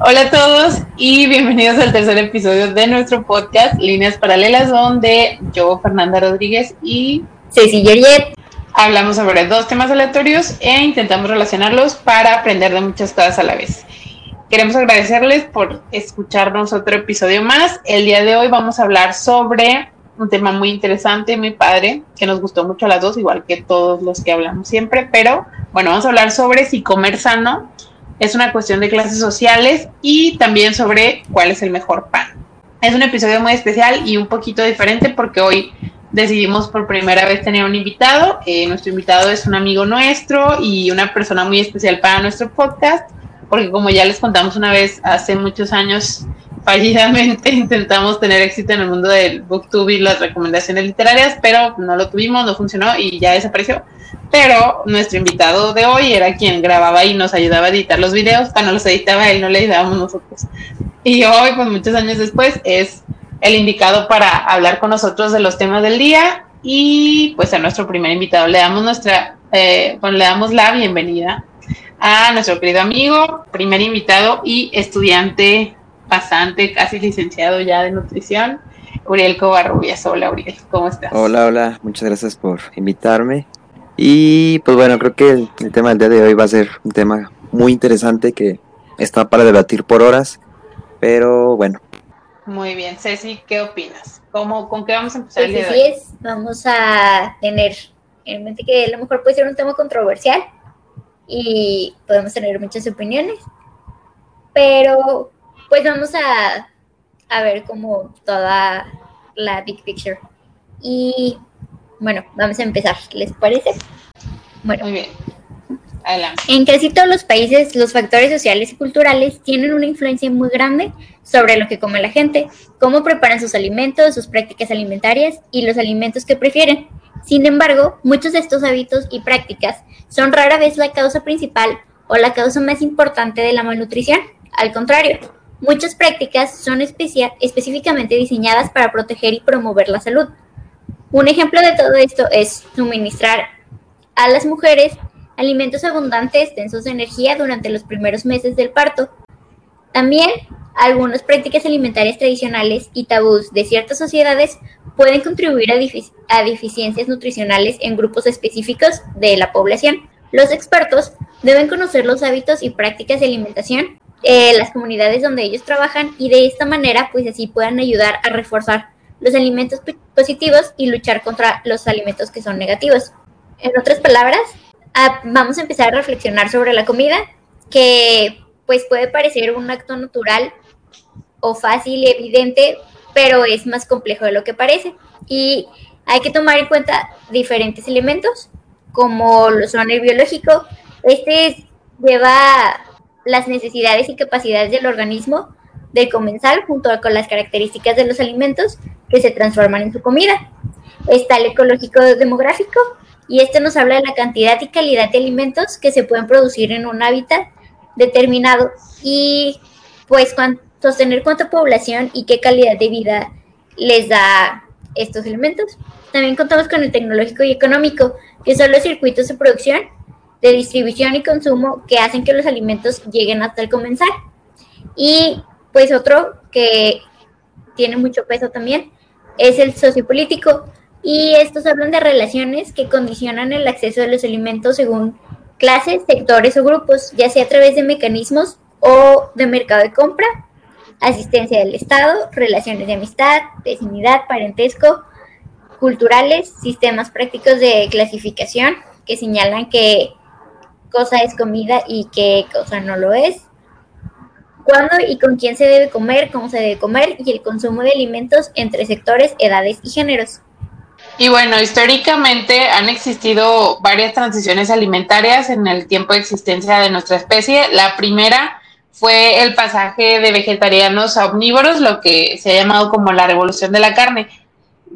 Hola a todos y bienvenidos al tercer episodio de nuestro podcast Líneas Paralelas, donde yo, Fernanda Rodríguez y Ceci Georgette hablamos sobre dos temas aleatorios e intentamos relacionarlos para aprender de muchas cosas a la vez. Queremos agradecerles por escucharnos otro episodio más. El día de hoy vamos a hablar sobre un tema muy interesante, muy padre, que nos gustó mucho a las dos, igual que todos los que hablamos siempre, pero bueno, vamos a hablar sobre si comer sano es una cuestión de clases sociales y también sobre cuál es el mejor pan. Es un episodio muy especial y un poquito diferente porque hoy decidimos por primera vez tener un invitado. Eh, nuestro invitado es un amigo nuestro y una persona muy especial para nuestro podcast, porque como ya les contamos una vez, hace muchos años fallidamente intentamos tener éxito en el mundo del booktube y las recomendaciones literarias, pero no lo tuvimos, no funcionó y ya desapareció. Pero nuestro invitado de hoy era quien grababa y nos ayudaba a editar los videos, cuando los editaba él, no le ayudábamos nosotros. Y hoy, pues muchos años después, es el indicado para hablar con nosotros de los temas del día y pues a nuestro primer invitado le damos nuestra, eh, le damos la bienvenida a nuestro querido amigo, primer invitado y estudiante pasante, casi licenciado ya de nutrición, Uriel Covarrubias. Hola Uriel, ¿cómo estás? Hola, hola, muchas gracias por invitarme. Y pues bueno, creo que el, el tema del día de hoy va a ser un tema muy interesante que está para debatir por horas, pero bueno, muy bien, Ceci, ¿qué opinas? ¿Cómo, ¿Con qué vamos a empezar pues el es, vamos a tener en mente que a lo mejor puede ser un tema controversial y podemos tener muchas opiniones, pero pues vamos a, a ver como toda la big picture. Y bueno, vamos a empezar, ¿les parece? Bueno, Muy bien. En casi todos los países, los factores sociales y culturales tienen una influencia muy grande sobre lo que come la gente, cómo preparan sus alimentos, sus prácticas alimentarias y los alimentos que prefieren. Sin embargo, muchos de estos hábitos y prácticas son rara vez la causa principal o la causa más importante de la malnutrición. Al contrario, muchas prácticas son específicamente diseñadas para proteger y promover la salud. Un ejemplo de todo esto es suministrar a las mujeres alimentos abundantes, densos de energía durante los primeros meses del parto. También algunas prácticas alimentarias tradicionales y tabús de ciertas sociedades pueden contribuir a, deficiencias nutricionales en grupos específicos de la población. Los expertos deben conocer los hábitos y prácticas de alimentación de las comunidades donde ellos trabajan y de esta manera pues así puedan ayudar a reforzar los alimentos positivos y luchar contra los alimentos que son negativos. En otras palabras, vamos a empezar a reflexionar sobre la comida, que pues puede parecer un acto natural o fácil y evidente, pero es más complejo de lo que parece. Y hay que tomar en cuenta diferentes elementos, como lo son el biológico. Este lleva las necesidades y capacidades del organismo de comenzar junto con las características de los alimentos que se transforman en su comida. Está el ecológico demográfico y este nos habla de la cantidad y calidad de alimentos que se pueden producir en un hábitat determinado y pues sostener cuánta población y qué calidad de vida les da estos elementos. También contamos con el tecnológico y económico, que son los circuitos de producción, de distribución y consumo que hacen que los alimentos lleguen hasta el comenzar. Y pues otro que tiene mucho peso también es el sociopolítico. Y estos hablan de relaciones que condicionan el acceso de los alimentos según clases, sectores o grupos, ya sea a través de mecanismos o de mercado de compra, asistencia del Estado, relaciones de amistad, vecindad, parentesco, culturales, sistemas prácticos de clasificación que señalan qué cosa es comida y qué cosa no lo es, cuándo y con quién se debe comer, cómo se debe comer y el consumo de alimentos entre sectores, edades y géneros. Y bueno, históricamente han existido varias transiciones alimentarias en el tiempo de existencia de nuestra especie. La primera fue el pasaje de vegetarianos a omnívoros, lo que se ha llamado como la revolución de la carne.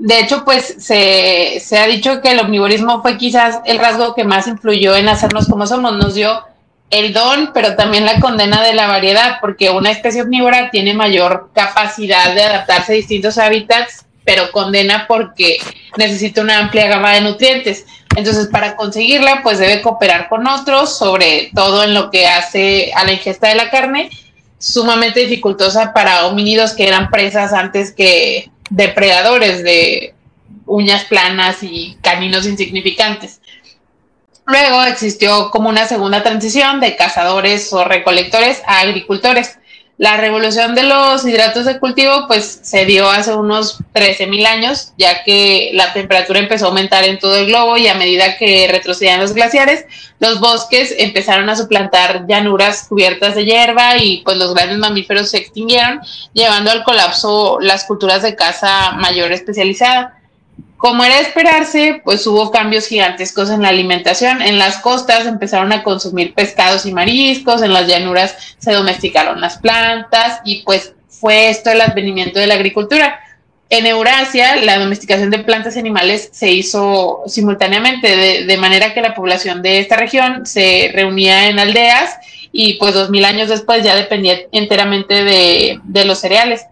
De hecho, pues se, ha dicho que el omnivorismo fue quizás el rasgo que más influyó en hacernos como somos. Nos dio el don, pero también la condena de la variedad, porque una especie omnívora tiene mayor capacidad de adaptarse a distintos hábitats, pero condena porque necesita una amplia gama de nutrientes. Entonces, para conseguirla, pues debe cooperar con otros, sobre todo en lo que hace a la ingesta de la carne, sumamente dificultosa para homínidos que eran presas antes que depredadores de uñas planas y caninos insignificantes. Luego existió como una segunda transición de cazadores o recolectores a agricultores. La revolución de los hidratos de cultivo pues se dio hace unos 13.000 años, ya que la temperatura empezó a aumentar en todo el globo y a medida que retrocedían los glaciares, los bosques empezaron a suplantar llanuras cubiertas de hierba y pues los grandes mamíferos se extinguieron, llevando al colapso las culturas de caza mayor especializada. Como era de esperarse, pues hubo cambios gigantescos en la alimentación. En las costas empezaron a consumir pescados y mariscos, en las llanuras se domesticaron las plantas y pues fue esto el advenimiento de la agricultura. En Eurasia, la domesticación de plantas y animales se hizo simultáneamente, de, manera que la población de esta región se reunía en aldeas y pues dos mil años después ya dependía enteramente de, de los cereales.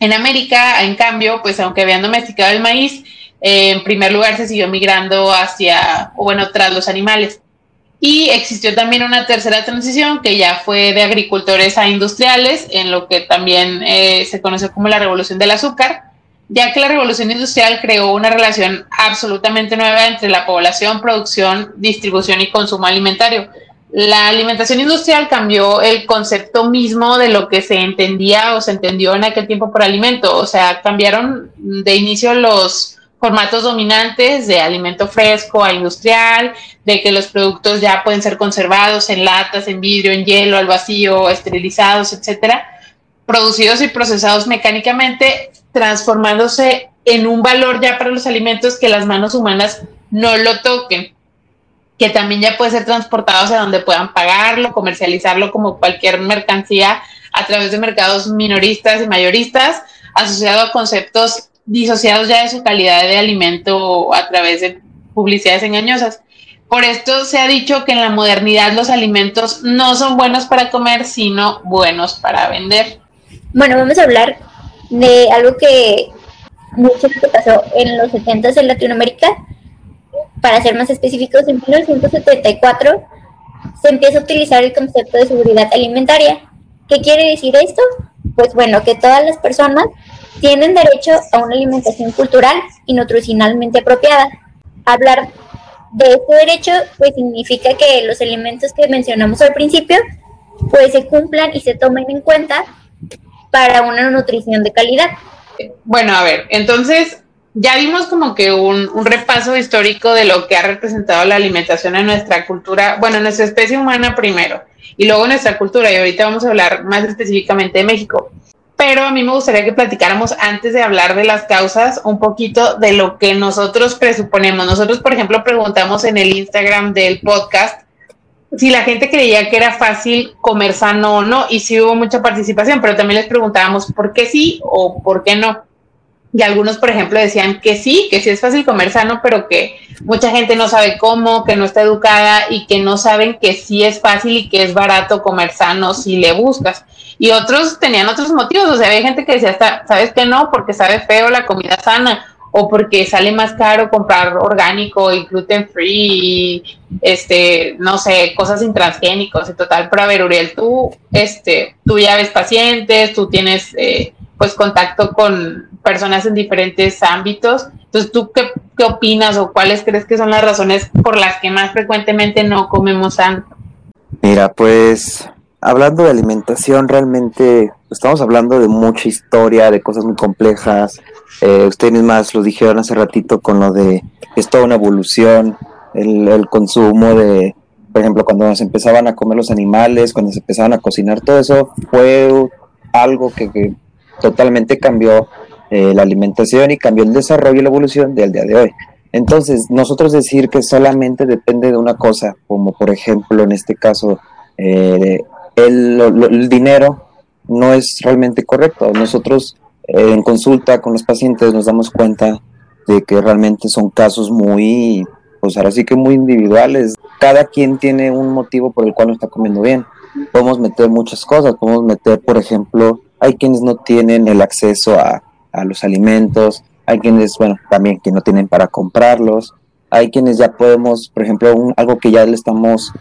En América, en cambio, pues aunque habían domesticado el maíz, eh, en primer lugar se siguió migrando hacia, o bueno, tras los animales. Y existió también una tercera transición que ya fue de agricultores a industriales, en lo que también eh, se conoce como la revolución del azúcar, ya que la revolución industrial creó una relación absolutamente nueva entre la población, producción, distribución y consumo alimentario la alimentación industrial cambió el concepto mismo de lo que se entendía o se entendió en aquel tiempo por alimento. O sea, cambiaron de inicio los formatos dominantes de alimento fresco a industrial, de que los productos ya pueden ser conservados en latas, en vidrio, en hielo, al vacío, esterilizados, etcétera, producidos y procesados mecánicamente, transformándose en un valor ya para los alimentos que las manos humanas no lo toquen que también ya puede ser transportado hacia donde puedan pagarlo, comercializarlo como cualquier mercancía a través de mercados minoristas y mayoristas, asociado a conceptos disociados ya de su calidad de alimento a través de publicidades engañosas. Por esto se ha dicho que en la modernidad los alimentos no son buenos para comer, sino buenos para vender. Bueno, vamos a hablar de algo que mucho pasó en los 70 en Latinoamérica, para ser más específicos, en 1974 se empieza a utilizar el concepto de seguridad alimentaria. ¿Qué quiere decir esto? Pues bueno, que todas las personas tienen derecho a una alimentación cultural y nutricionalmente apropiada. Hablar de este derecho pues significa que los elementos que mencionamos al principio pues se cumplan y se tomen en cuenta para una nutrición de calidad. Bueno, a ver, entonces ya vimos como que un, repaso histórico de lo que ha representado la alimentación en nuestra cultura, bueno, en nuestra especie humana primero, y luego en nuestra cultura, y ahorita vamos a hablar más específicamente de México. Pero a mí me gustaría que platicáramos antes de hablar de las causas un poquito de lo que nosotros presuponemos. Nosotros, por ejemplo, preguntamos en el Instagram del podcast si la gente creía que era fácil comer sano o no, y sí hubo mucha participación, pero también les preguntábamos por qué sí o por qué no. Y algunos, por ejemplo, decían que sí, que sí es fácil comer sano, pero que mucha gente no sabe cómo, que no está educada y que no saben que sí es fácil y que es barato comer sano si le buscas. Y otros tenían otros motivos, o sea, había gente que decía, ¿sabes que no? Porque sabe feo la comida sana o porque sale más caro comprar orgánico y gluten free este no sé cosas sin transgénicos y total pero a ver Uriel tú este tú ya ves pacientes tú tienes eh, pues contacto con personas en diferentes ámbitos. Entonces, ¿tú qué, qué, opinas o cuáles crees que son las razones por las que más frecuentemente no comemos sano? Mira, pues hablando de alimentación, realmente estamos hablando de mucha historia, de cosas muy complejas. Eh, ustedes más lo dijeron hace ratito con lo de es toda una evolución, el, el consumo de, por ejemplo, cuando nos empezaban a comer los animales, cuando se empezaban a cocinar, todo eso fue algo que, que totalmente cambió eh, la alimentación y cambió el desarrollo y la evolución del día de hoy. Entonces, nosotros decir que solamente depende de una cosa, como por ejemplo en este caso eh, el, dinero, no es realmente correcto. Nosotros en consulta con los pacientes nos damos cuenta de que realmente son casos muy, pues ahora sí que muy individuales. Cada quien tiene un motivo por el cual no está comiendo bien. Podemos meter muchas cosas, podemos meter, por ejemplo, hay quienes no tienen el acceso a, a los alimentos, hay quienes, bueno, también que no tienen para comprarlos, hay quienes ya podemos, por ejemplo, algo que ya le estamos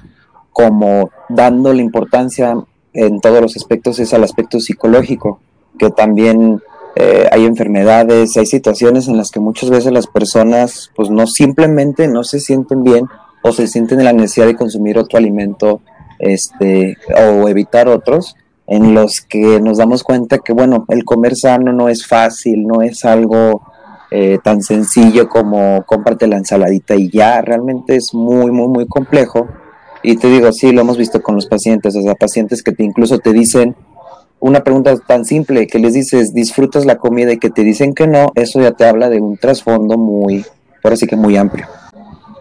como dando la importancia en todos los aspectos es al aspecto psicológico, que también eh, hay enfermedades, hay situaciones en las que muchas veces las personas pues no simplemente no se sienten bien o se sienten en la necesidad de consumir otro alimento este o evitar otros en los que nos damos cuenta que bueno el comer sano no es fácil no es algo eh, tan sencillo como cómprate la ensaladita y ya realmente es muy muy muy complejo y te digo sí lo hemos visto con los pacientes o sea pacientes que te incluso te dicen una pregunta tan simple que les dices, disfrutas la comida y que te dicen que no, eso ya te habla de un trasfondo muy, por así que muy amplio.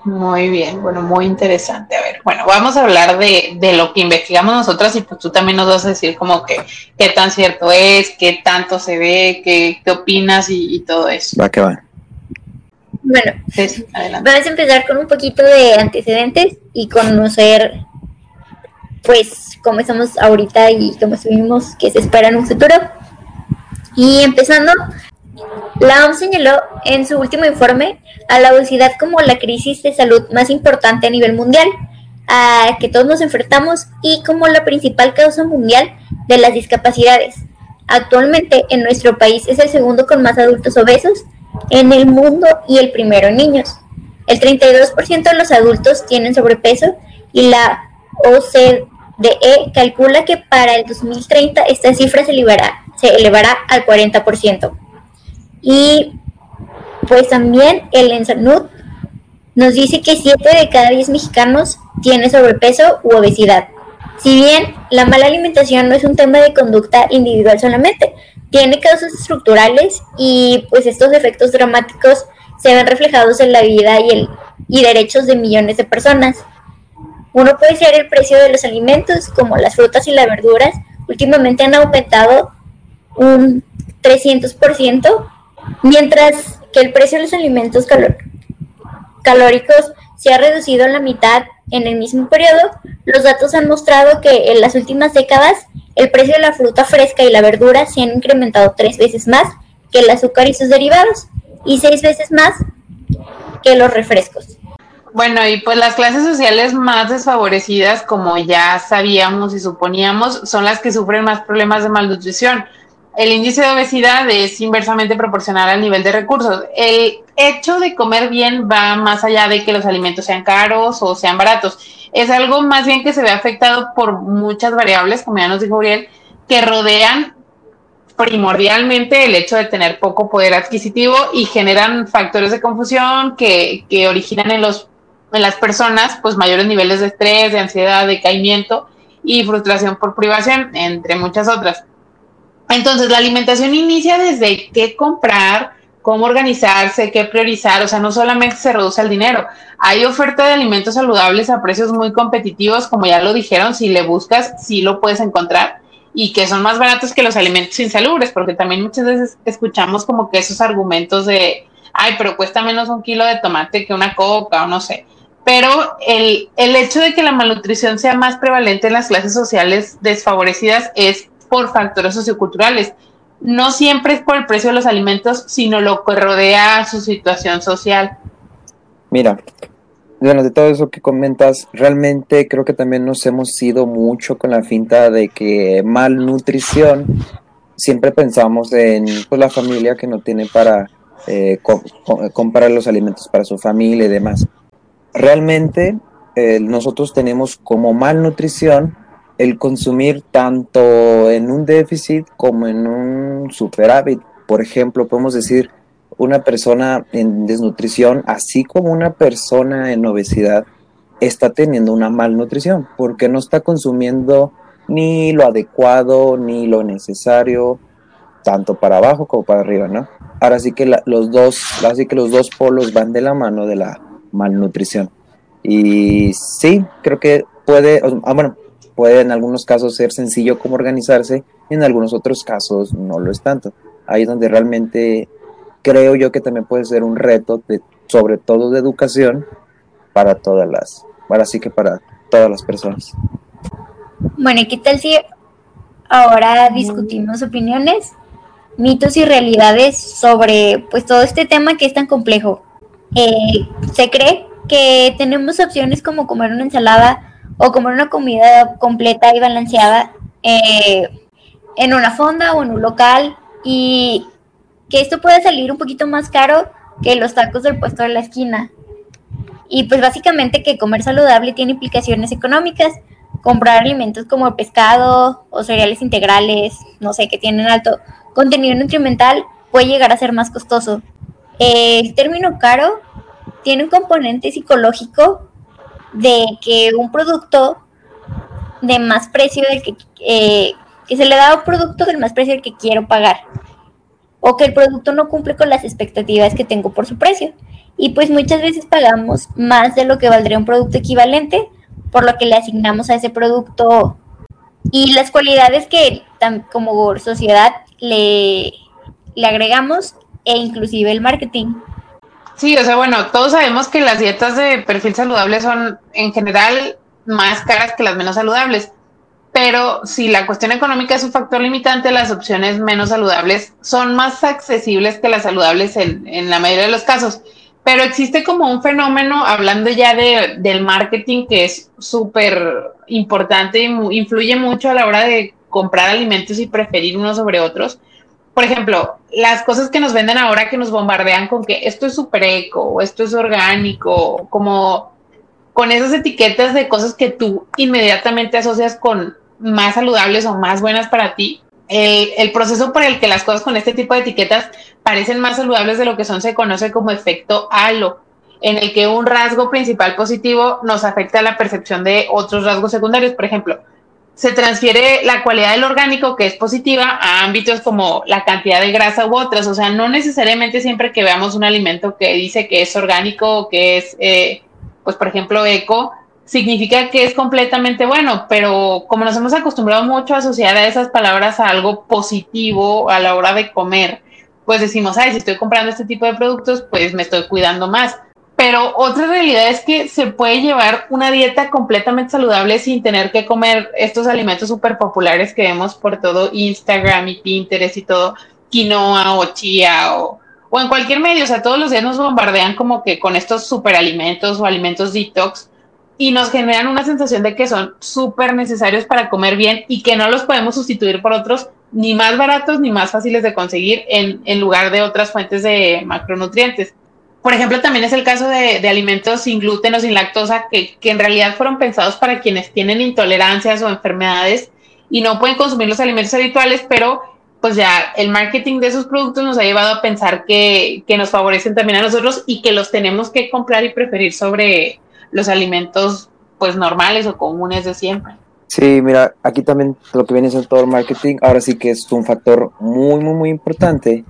Muy bien, bueno, muy interesante. A ver, bueno, vamos a hablar de, de, lo que investigamos nosotras y pues tú también nos vas a decir como que qué tan cierto es, qué tanto se ve, qué, qué opinas y, todo eso. Va que va. Bueno, vamos a empezar con un poquito de antecedentes y conocer pues como estamos ahorita y como estuvimos que se espera en un futuro. Y empezando, la OMS señaló en su último informe a la obesidad como la crisis de salud más importante a nivel mundial, a que todos nos enfrentamos y como la principal causa mundial de las discapacidades. Actualmente en nuestro país es el segundo con más adultos obesos en el mundo y el primero en niños. El 32% de los adultos tienen sobrepeso y la OCDE calcula que para el 2030 esta cifra se elevará, se elevará al 40%. Y pues también el ENSANUD nos dice que 7 de cada 10 mexicanos tiene sobrepeso u obesidad. Si bien la mala alimentación no es un tema de conducta individual solamente, tiene causas estructurales y pues estos efectos dramáticos se ven reflejados en la vida y, el, y derechos de millones de personas. Uno puede ser el precio de los alimentos, como las frutas y las verduras, últimamente han aumentado un 300%, mientras que el precio de los alimentos calóricos se ha reducido a la mitad en el mismo periodo. Los datos han mostrado que en las últimas décadas el precio de la fruta fresca y la verdura se han incrementado tres veces más que el azúcar y sus derivados y seis veces más que los refrescos. Bueno, y pues las clases sociales más desfavorecidas, como ya sabíamos y suponíamos, son las que sufren más problemas de malnutrición. El índice de obesidad es inversamente proporcional al nivel de recursos. El hecho de comer bien va más allá de que los alimentos sean caros o sean baratos. Es algo más bien que se ve afectado por muchas variables, como ya nos dijo Uriel, que rodean primordialmente el hecho de tener poco poder adquisitivo y generan factores de confusión que, que originan en los en las personas, pues mayores niveles de estrés, de ansiedad, de caimiento y frustración por privación, entre muchas otras. Entonces, la alimentación inicia desde qué comprar, cómo organizarse, qué priorizar, o sea, no solamente se reduce el dinero, hay oferta de alimentos saludables a precios muy competitivos, como ya lo dijeron, si le buscas, sí lo puedes encontrar y que son más baratos que los alimentos insalubres, porque también muchas veces escuchamos como que esos argumentos de, ay, pero cuesta menos un kilo de tomate que una coca o no sé. Pero el, el hecho de que la malnutrición sea más prevalente en las clases sociales desfavorecidas es por factores socioculturales. No siempre es por el precio de los alimentos, sino lo que rodea su situación social. Mira, bueno, de todo eso que comentas, realmente creo que también nos hemos ido mucho con la finta de que malnutrición, siempre pensamos en pues, la familia que no tiene para eh, comprar los alimentos para su familia y demás realmente eh, nosotros tenemos como malnutrición el consumir tanto en un déficit como en un superávit. Por ejemplo, podemos decir una persona en desnutrición, así como una persona en obesidad, está teniendo una malnutrición porque no está consumiendo ni lo adecuado ni lo necesario, tanto para abajo como para arriba, ¿no? Ahora sí que los dos, así que los dos polos van de la mano de la malnutrición. Y sí, creo que puede, ah, bueno, puede en algunos casos ser sencillo como organizarse, en algunos otros casos no lo es tanto. Ahí es donde realmente creo yo que también puede ser un reto, de, sobre todo de educación, para todas las, ahora sí que para todas las personas. Bueno, ¿y qué tal si ahora discutimos opiniones, mitos y realidades sobre pues todo este tema que es tan complejo? Eh, se cree que tenemos opciones como comer una ensalada o comer una comida completa y balanceada eh, en una fonda o en un local y que esto puede salir un poquito más caro que los tacos del puesto de la esquina. Y pues básicamente que comer saludable tiene implicaciones económicas. Comprar alimentos como pescado o cereales integrales, no sé, que tienen alto contenido nutrimental, puede llegar a ser más costoso. El término caro tiene un componente psicológico de que un producto de más precio del que, eh, que se le da un producto del más precio del que quiero pagar o que el producto no cumple con las expectativas que tengo por su precio. Y pues muchas veces pagamos más de lo que valdría un producto equivalente, por lo que le asignamos a ese producto y las cualidades que como sociedad le, le agregamos e inclusive el marketing. Sí, o sea, bueno, todos sabemos que las dietas de perfil saludable son en general más caras que las menos saludables, pero si la cuestión económica es un factor limitante, las opciones menos saludables son más accesibles que las saludables en, la mayoría de los casos. Pero existe como un fenómeno, hablando ya de, del marketing, que es súper importante y influye mucho a la hora de comprar alimentos y preferir unos sobre otros. Por ejemplo, las cosas que nos venden ahora que nos bombardean con que esto es súper eco, o esto es orgánico, como con esas etiquetas de cosas que tú inmediatamente asocias con más saludables o más buenas para ti, el, proceso por el que las cosas con este tipo de etiquetas parecen más saludables de lo que son se conoce como efecto halo, en el que un rasgo principal positivo nos afecta a la percepción de otros rasgos secundarios. Por ejemplo, se transfiere la cualidad del orgánico, que es positiva, a ámbitos como la cantidad de grasa u otras. O sea, no necesariamente siempre que veamos un alimento que dice que es orgánico o que es, eh, pues, por ejemplo, eco, significa que es completamente bueno, pero como nos hemos acostumbrado mucho a asociar a esas palabras a algo positivo a la hora de comer, pues decimos, ay, si estoy comprando este tipo de productos, pues me estoy cuidando más. Pero otra realidad es que se puede llevar una dieta completamente saludable sin tener que comer estos alimentos súper populares que vemos por todo Instagram y Pinterest y todo, quinoa o chía o, o en cualquier medio. O sea, todos los días nos bombardean como que con estos superalimentos o alimentos detox y nos generan una sensación de que son súper necesarios para comer bien y que no los podemos sustituir por otros ni más baratos ni más fáciles de conseguir en, en lugar de otras fuentes de macronutrientes. Por ejemplo, también es el caso de, alimentos sin gluten o sin lactosa que, que en realidad fueron pensados para quienes tienen intolerancias o enfermedades y no pueden consumir los alimentos habituales, pero pues ya el marketing de esos productos nos ha llevado a pensar que, que, nos favorecen también a nosotros y que los tenemos que comprar y preferir sobre, los alimentos pues normales o comunes de siempre. Sí, mira, aquí también lo que viene es el todo el marketing, ahora sí que es un factor muy, muy, muy importante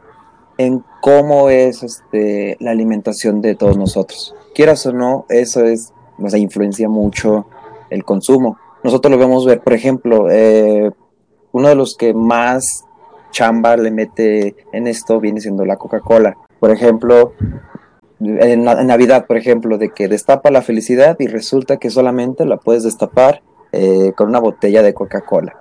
en cómo es este, la alimentación de todos nosotros. Quieras o no, eso es, o sea, influencia mucho el consumo. Nosotros lo vemos ver, por ejemplo, eh, uno de los que más chamba le mete en esto viene siendo la Coca-Cola. Por ejemplo, en, Navidad, por ejemplo, de que destapa la felicidad y resulta que solamente la puedes destapar eh, con una botella de Coca-Cola.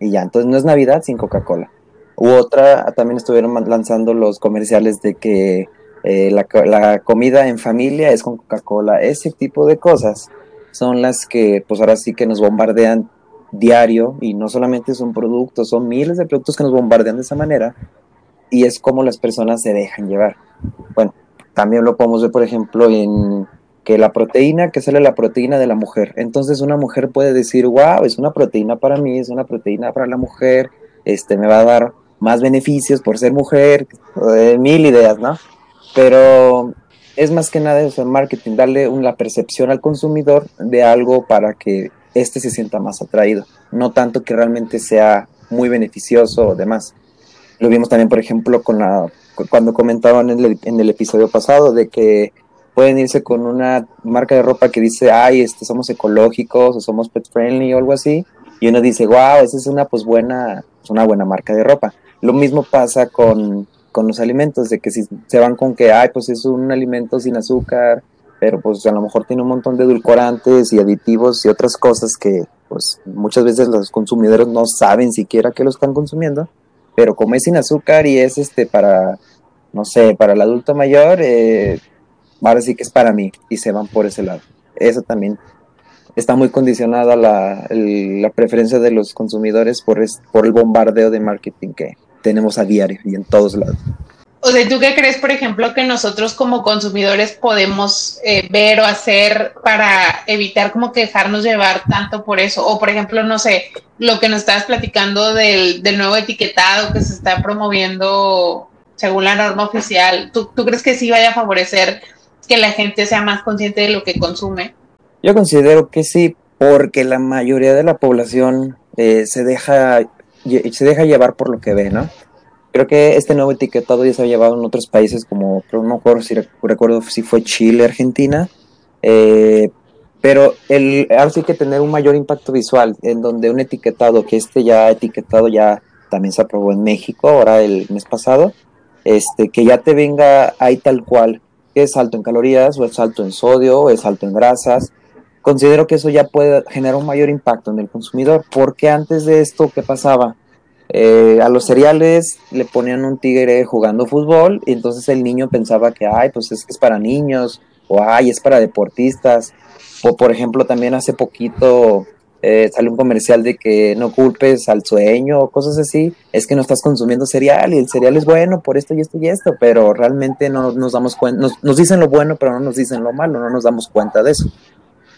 Y ya, entonces no es Navidad sin Coca-Cola. U otra, también estuvieron lanzando los comerciales de que eh, la, comida en familia es con Coca-Cola. Ese tipo de cosas son las que, pues ahora sí que nos bombardean diario y no solamente son productos, son miles de productos que nos bombardean de esa manera y es como las personas se dejan llevar. Bueno, también lo podemos ver, por ejemplo, en que la proteína, que sale la proteína de la mujer. Entonces una mujer puede decir, wow, es una proteína para mí, es una proteína para la mujer, este, me va a dar más beneficios por ser mujer, eh, mil ideas, ¿no? Pero es más que nada eso, el marketing, darle una percepción al consumidor de algo para que éste se sienta más atraído, no tanto que realmente sea muy beneficioso o demás. Lo vimos también, por ejemplo, con la cuando comentaban en el, episodio pasado de que pueden irse con una marca de ropa que dice, ay, este, somos ecológicos o somos pet friendly o algo así, y uno dice, wow, esa es una pues buena, es una buena marca de ropa. Lo mismo pasa con, con los alimentos, de que si se van con que, ay, pues es un alimento sin azúcar, pero pues a lo mejor tiene un montón de edulcorantes y aditivos y otras cosas que pues muchas veces los consumidores no saben siquiera que lo están consumiendo, pero como es sin azúcar y es este para, no sé, para el adulto mayor, eh, ahora sí que es para mí y se van por ese lado. Eso también está muy condicionada la, la preferencia de los consumidores por, por el bombardeo de marketing que tenemos a diario y en todos lados. O sea, ¿tú qué crees, por ejemplo, que nosotros como consumidores podemos eh, ver o hacer para evitar como que dejarnos llevar tanto por eso? O, por ejemplo, no sé, lo que nos estabas platicando del, del nuevo etiquetado que se está promoviendo según la norma oficial, ¿tú, ¿tú crees que sí vaya a favorecer que la gente sea más consciente de lo que consume? Yo considero que sí, porque la mayoría de la población eh, se deja se deja llevar por lo que ve, ¿no? Creo que este nuevo etiquetado ya se ha llevado en otros países como, no me acuerdo si recuerdo si fue Chile, Argentina, eh, pero el, ahora sí que tener un mayor impacto visual, en donde un etiquetado, que este ya etiquetado ya también se aprobó en México, ahora el mes pasado, este, que ya te venga ahí tal cual, que es alto en calorías, o es alto en sodio, o es alto en grasas, considero que eso ya puede generar un mayor impacto en el consumidor, porque antes de esto, ¿qué pasaba? Eh, a los cereales le ponían un tigre jugando fútbol y entonces el niño pensaba que, ay, pues es que es para niños o ay, es para deportistas. O por ejemplo, también hace poquito eh, salió un comercial de que no culpes al sueño o cosas así. Es que no estás consumiendo cereal y el cereal es bueno por esto y esto y esto, pero realmente no nos damos cuenta, nos dicen lo bueno, pero no nos dicen lo malo, no nos damos cuenta de eso.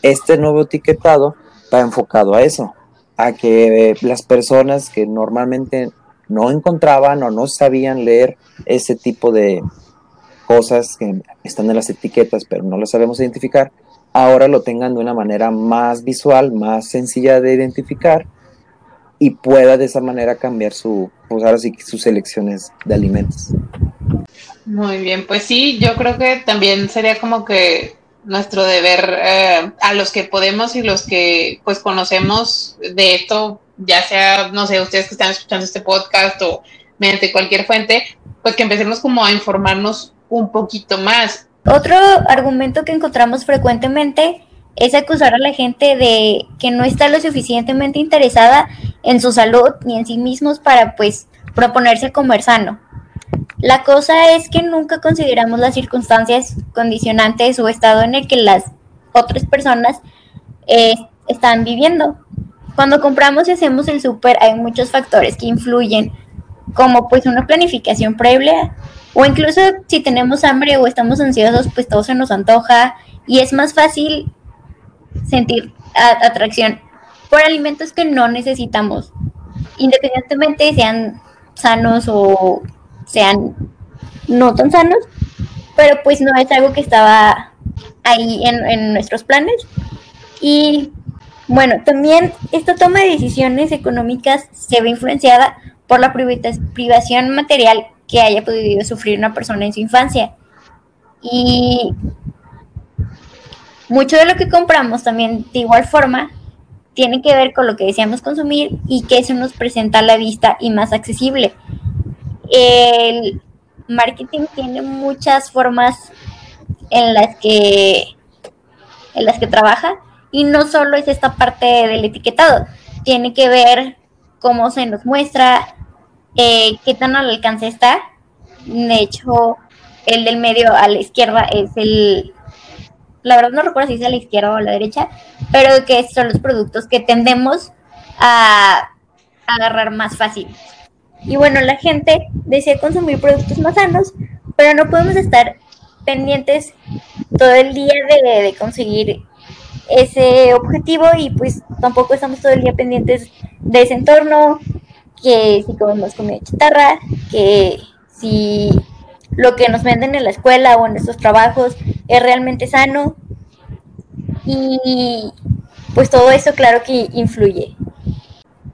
Este nuevo etiquetado va enfocado a eso, a que las personas que normalmente no encontraban o no sabían leer ese tipo de cosas que están en las etiquetas pero no las sabemos identificar, ahora lo tengan de una manera más visual, más sencilla de identificar y pueda de esa manera cambiar su, pues ahora sí, sus elecciones de alimentos. Muy bien, pues sí, yo creo que también sería como que nuestro deber eh, a los que podemos y los que pues conocemos de esto, ya sea, no sé, ustedes que están escuchando este podcast o mediante cualquier fuente, pues que empecemos como a informarnos un poquito más. Otro argumento que encontramos frecuentemente es acusar a la gente de que no está lo suficientemente interesada en su salud ni en sí mismos para pues proponerse comer sano. La cosa es que nunca consideramos las circunstancias condicionantes o estado en el que las otras personas eh, están viviendo. Cuando compramos y hacemos el súper hay muchos factores que influyen, como pues una planificación previa o incluso si tenemos hambre o estamos ansiosos, pues todo se nos antoja y es más fácil sentir atracción por alimentos que no necesitamos, independientemente sean sanos o sean no tan sanos, pero pues no es algo que estaba ahí en, nuestros planes. Y bueno, también esta toma de decisiones económicas se ve influenciada por la privación material que haya podido sufrir una persona en su infancia. Y mucho de lo que compramos también de igual forma tiene que ver con lo que deseamos consumir y que eso nos presenta a la vista y más accesible. El marketing tiene muchas formas en las que en las que trabaja y no solo es esta parte del etiquetado, tiene que ver cómo se nos muestra, eh, qué tan al alcance está. De hecho, el del medio a la izquierda es el, la verdad no recuerdo si es a la izquierda o a la derecha, pero que son los productos que tendemos a agarrar más fácil. Y bueno, la gente desea consumir productos más sanos, pero no podemos estar pendientes todo el día de, conseguir ese objetivo y pues tampoco estamos todo el día pendientes de ese entorno, que si comemos comida chatarra, que si lo que nos venden en la escuela o en nuestros trabajos es realmente sano. Y pues todo eso claro que influye.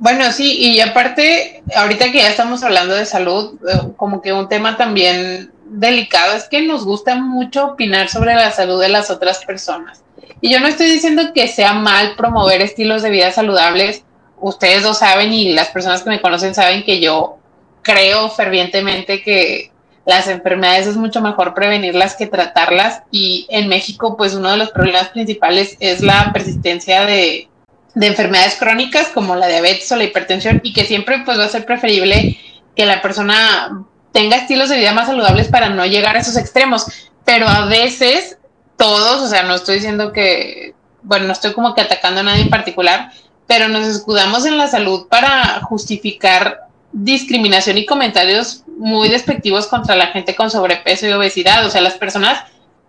Bueno, sí, y aparte, ahorita que ya estamos hablando de salud, eh, como que un tema también delicado es que nos gusta mucho opinar sobre la salud de las otras personas. Y yo no estoy diciendo que sea mal promover estilos de vida saludables. Ustedes lo saben y las personas que me conocen saben que yo creo fervientemente que las enfermedades es mucho mejor prevenirlas que tratarlas y en México pues uno de los problemas principales es la persistencia de, de enfermedades crónicas como la diabetes o la hipertensión y que siempre pues va a ser preferible que la persona tenga estilos de vida más saludables para no llegar a esos extremos, pero a veces todos, o sea, no estoy diciendo que, bueno, no estoy como que atacando a nadie en particular, pero nos escudamos en la salud para justificar discriminación y comentarios muy despectivos contra la gente con sobrepeso y obesidad. O sea, las personas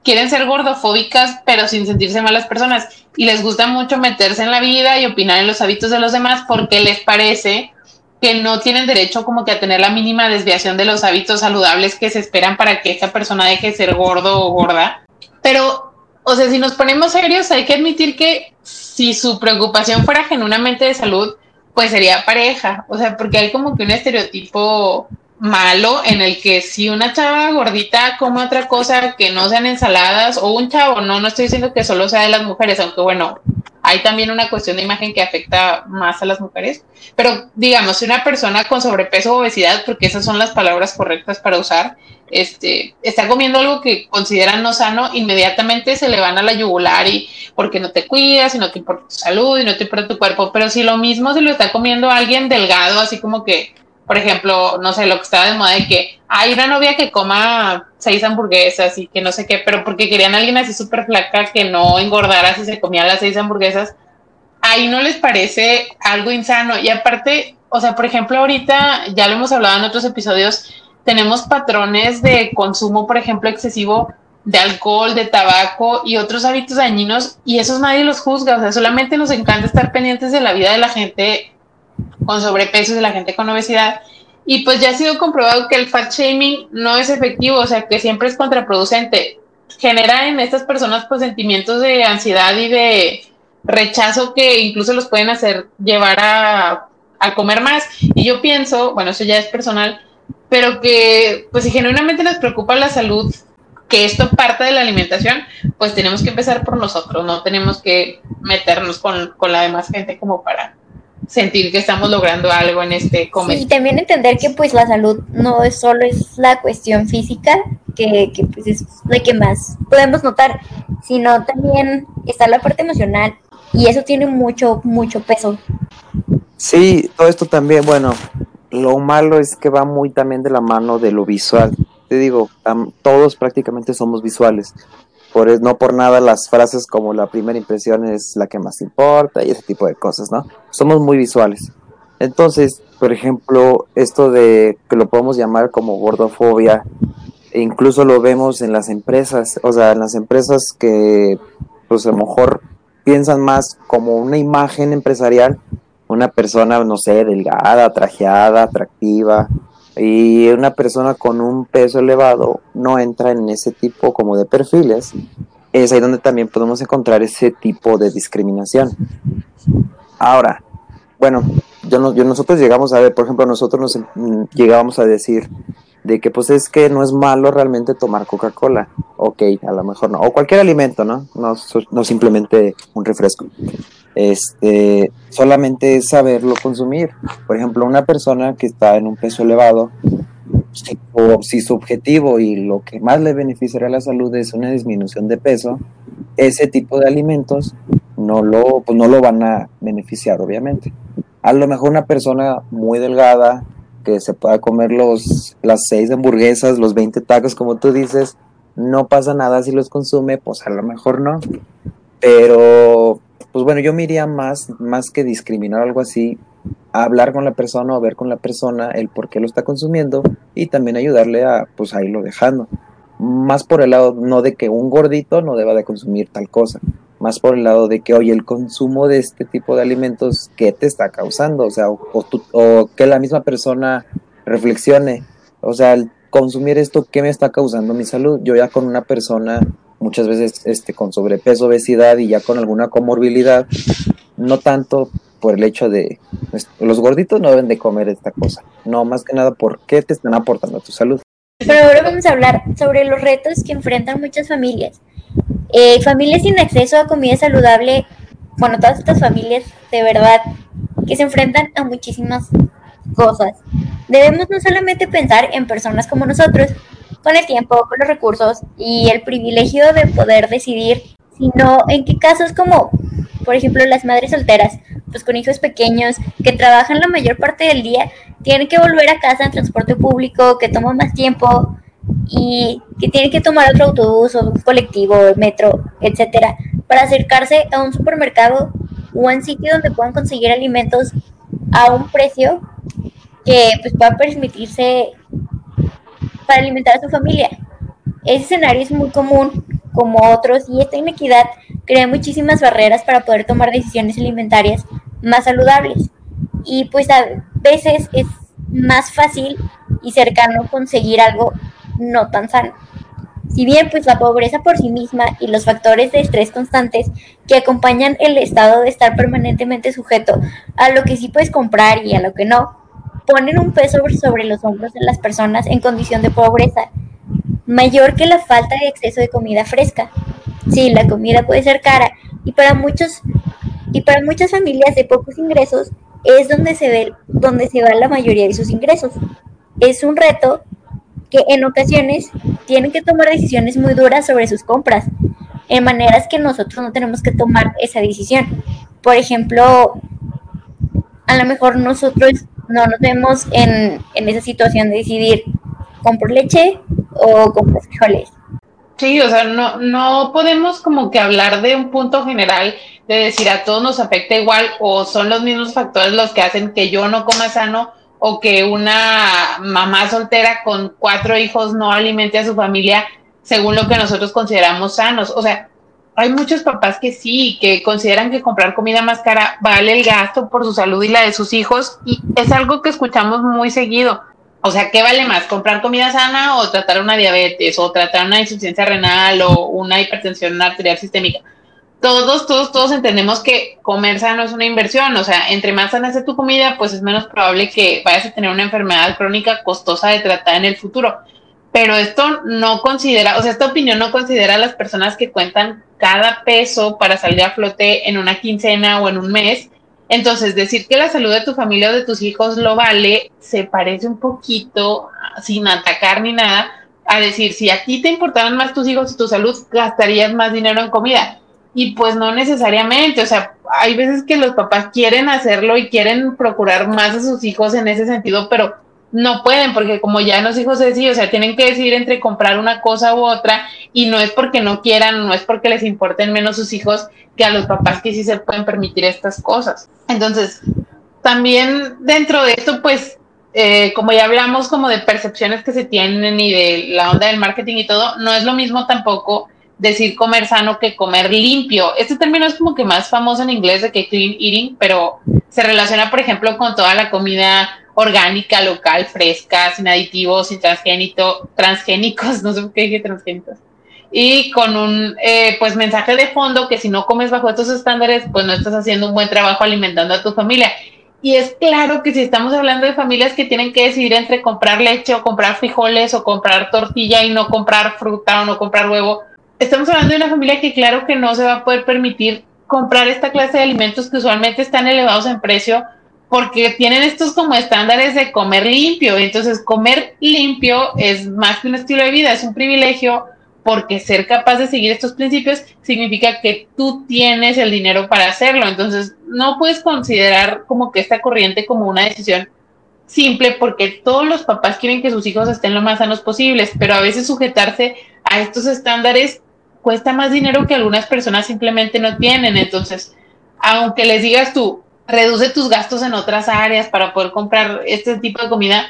quieren ser gordofóbicas, pero sin sentirse malas personas. Y les gusta mucho meterse en la vida y opinar en los hábitos de los demás porque les parece que no tienen derecho como que a tener la mínima desviación de los hábitos saludables que se esperan para que esta persona deje de ser gordo o gorda. Pero, o sea, si nos ponemos serios, hay que admitir que si su preocupación fuera genuinamente de salud, pues sería pareja. O sea, porque hay como que un estereotipo malo en el que si una chava gordita come otra cosa que no sean ensaladas o un chavo, no, no estoy diciendo que solo sea de las mujeres, aunque bueno, hay también una cuestión de imagen que afecta más a las mujeres, pero digamos, si una persona con sobrepeso o obesidad, porque esas son las palabras correctas para usar, este, está comiendo algo que consideran no sano, inmediatamente se le van a la yugular y porque no te cuidas y no te importa tu salud y no te importa tu cuerpo, pero si lo mismo se lo está comiendo alguien delgado, así como que por ejemplo, no sé, lo que estaba de moda de que hay una novia que coma seis hamburguesas y que no sé qué, pero porque querían a alguien así súper flaca que no engordara si se comía las seis hamburguesas, ahí no les parece algo insano. Y aparte, o sea, por ejemplo, ahorita ya lo hemos hablado en otros episodios, tenemos patrones de consumo, por ejemplo, excesivo de alcohol, de tabaco y otros hábitos dañinos y esos nadie los juzga, o sea, solamente nos encanta estar pendientes de la vida de la gente con sobrepeso de la gente con obesidad. Y pues ya ha sido comprobado que el fat shaming no es efectivo, o sea, que siempre es contraproducente. Genera en estas personas pues sentimientos de ansiedad y de rechazo que incluso los pueden hacer llevar a, a comer más. Y yo pienso, bueno, eso ya es personal, pero que pues si genuinamente nos preocupa la salud, que esto parte de la alimentación, pues tenemos que empezar por nosotros, no tenemos que meternos con, con la demás gente como para sentir que estamos logrando algo en este comer. Y también entender que pues la salud no es solo es la cuestión física, que, que pues es la que más podemos notar, sino también está la parte emocional y eso tiene mucho, mucho peso. Sí, todo esto también, bueno, lo malo es que va muy también de la mano de lo visual. Te digo, todos prácticamente somos visuales. No por nada las frases como la primera impresión es la que más importa y ese tipo de cosas, ¿no? Somos muy visuales. Entonces, por ejemplo, esto de que lo podemos llamar como gordofobia, e incluso lo vemos en las empresas, o sea, en las empresas que pues a lo mejor piensan más como una imagen empresarial, una persona, no sé, delgada, trajeada, atractiva, y una persona con un peso elevado no entra en ese tipo como de perfiles, es ahí donde también podemos encontrar ese tipo de discriminación. Ahora, bueno, yo, yo nosotros llegamos a ver, por ejemplo, nosotros nos llegábamos a decir de que pues es que no es malo realmente tomar Coca-Cola. Ok, a lo mejor no. O cualquier alimento, ¿no? No, no simplemente un refresco este, solamente es saberlo consumir. Por ejemplo, una persona que está en un peso elevado, si, si su objetivo y lo que más le beneficiará a la salud es una disminución de peso, ese tipo de alimentos no lo, pues no lo van a beneficiar, obviamente. A lo mejor una persona muy delgada, que se pueda comer los, las seis hamburguesas, los 20 tacos, como tú dices, no pasa nada si los consume, pues a lo mejor no. Pero pues bueno, yo me iría más, más que discriminar algo así, a hablar con la persona o ver con la persona el por qué lo está consumiendo y también ayudarle a, pues a irlo dejando. Más por el lado, no de que un gordito no deba de consumir tal cosa, más por el lado de que, oye, el consumo de este tipo de alimentos, ¿qué te está causando? O sea, o, que la misma persona reflexione, o sea, el consumir esto, ¿qué me está causando mi salud? Yo ya con una persona muchas veces este, con sobrepeso, obesidad y ya con alguna comorbilidad, no tanto por el hecho de pues, los gorditos no deben de comer esta cosa, no más que nada porque te están aportando a tu salud. Pero ahora vamos a hablar sobre los retos que enfrentan muchas familias. Eh, familias sin acceso a comida saludable, bueno, todas estas familias de verdad que se enfrentan a muchísimas cosas. Debemos no solamente pensar en personas como nosotros, con el tiempo, con los recursos y el privilegio de poder decidir, sino en qué casos como, por ejemplo, las madres solteras, pues con hijos pequeños que trabajan la mayor parte del día, tienen que volver a casa en transporte público, que toma más tiempo y que tienen que tomar otro autobús o un colectivo, metro, etcétera, para acercarse a un supermercado o a un sitio donde puedan conseguir alimentos a un precio que pues pueda permitirse para alimentar a su familia. Ese escenario es muy común como otros y esta inequidad crea muchísimas barreras para poder tomar decisiones alimentarias más saludables. Y pues a veces es más fácil y cercano conseguir algo no tan sano. Si bien pues la pobreza por sí misma y los factores de estrés constantes que acompañan el estado de estar permanentemente sujeto a lo que sí puedes comprar y a lo que no, ponen un peso sobre los hombros de las personas en condición de pobreza, mayor que la falta de acceso de comida fresca. Sí, la comida puede ser cara y para muchos y para muchas familias de pocos ingresos es donde se ve donde se va la mayoría de sus ingresos. Es un reto que en ocasiones tienen que tomar decisiones muy duras sobre sus compras, en maneras que nosotros no tenemos que tomar esa decisión. Por ejemplo, a lo mejor nosotros no nos vemos en, esa situación de decidir compro leche o compro frijoles. Sí, o sea, no, no podemos como que hablar de un punto general de decir a todos nos afecta igual o son los mismos factores los que hacen que yo no coma sano o que una mamá soltera con cuatro hijos no alimente a su familia según lo que nosotros consideramos sanos. O sea, hay muchos papás que sí, que consideran que comprar comida más cara vale el gasto por su salud y la de sus hijos y es algo que escuchamos muy seguido. O sea, ¿qué vale más? ¿Comprar comida sana o tratar una diabetes o tratar una insuficiencia renal o una hipertensión arterial sistémica? Todos, todos, todos entendemos que comer sano es una inversión. O sea, entre más sana sea tu comida, pues es menos probable que vayas a tener una enfermedad crónica costosa de tratar en el futuro pero esto no considera, o sea, esta opinión no considera a las personas que cuentan cada peso para salir a flote en una quincena o en un mes. Entonces, decir que la salud de tu familia o de tus hijos lo vale, se parece un poquito, sin atacar ni nada, a decir, si a ti te importaran más tus hijos y tu salud, gastarías más dinero en comida. Y pues no necesariamente, o sea, hay veces que los papás quieren hacerlo y quieren procurar más a sus hijos en ese sentido, pero no pueden, porque como ya los hijos deciden, o sea, tienen que decidir entre comprar una cosa u otra, y no es porque no quieran, no es porque les importen menos sus hijos que a los papás que sí se pueden permitir estas cosas. Entonces, también dentro de esto, pues, eh, como ya hablamos como de percepciones que se tienen y de la onda del marketing y todo, no es lo mismo tampoco decir comer sano que comer limpio. Este término es como que más famoso en inglés de que clean eating, pero se relaciona, por ejemplo, con toda la comida orgánica, local, fresca, sin aditivos, sin transgénito, transgénicos, no sé por qué dije transgénicos. Y con un eh, pues mensaje de fondo que si no comes bajo estos estándares, pues no estás haciendo un buen trabajo alimentando a tu familia. Y es claro que si estamos hablando de familias que tienen que decidir entre comprar leche o comprar frijoles o comprar tortilla y no comprar fruta o no comprar huevo, estamos hablando de una familia que claro que no se va a poder permitir comprar esta clase de alimentos que usualmente están elevados en precio porque tienen estos como estándares de comer limpio. Entonces, comer limpio es más que un estilo de vida, es un privilegio porque ser capaz de seguir estos principios significa que tú tienes el dinero para hacerlo. Entonces, no puedes considerar como que esta corriente como una decisión simple porque todos los papás quieren que sus hijos estén lo más sanos posibles, pero a veces sujetarse a estos estándares cuesta más dinero que algunas personas simplemente no tienen. Entonces, aunque les digas tú, reduce tus gastos en otras áreas para poder comprar este tipo de comida,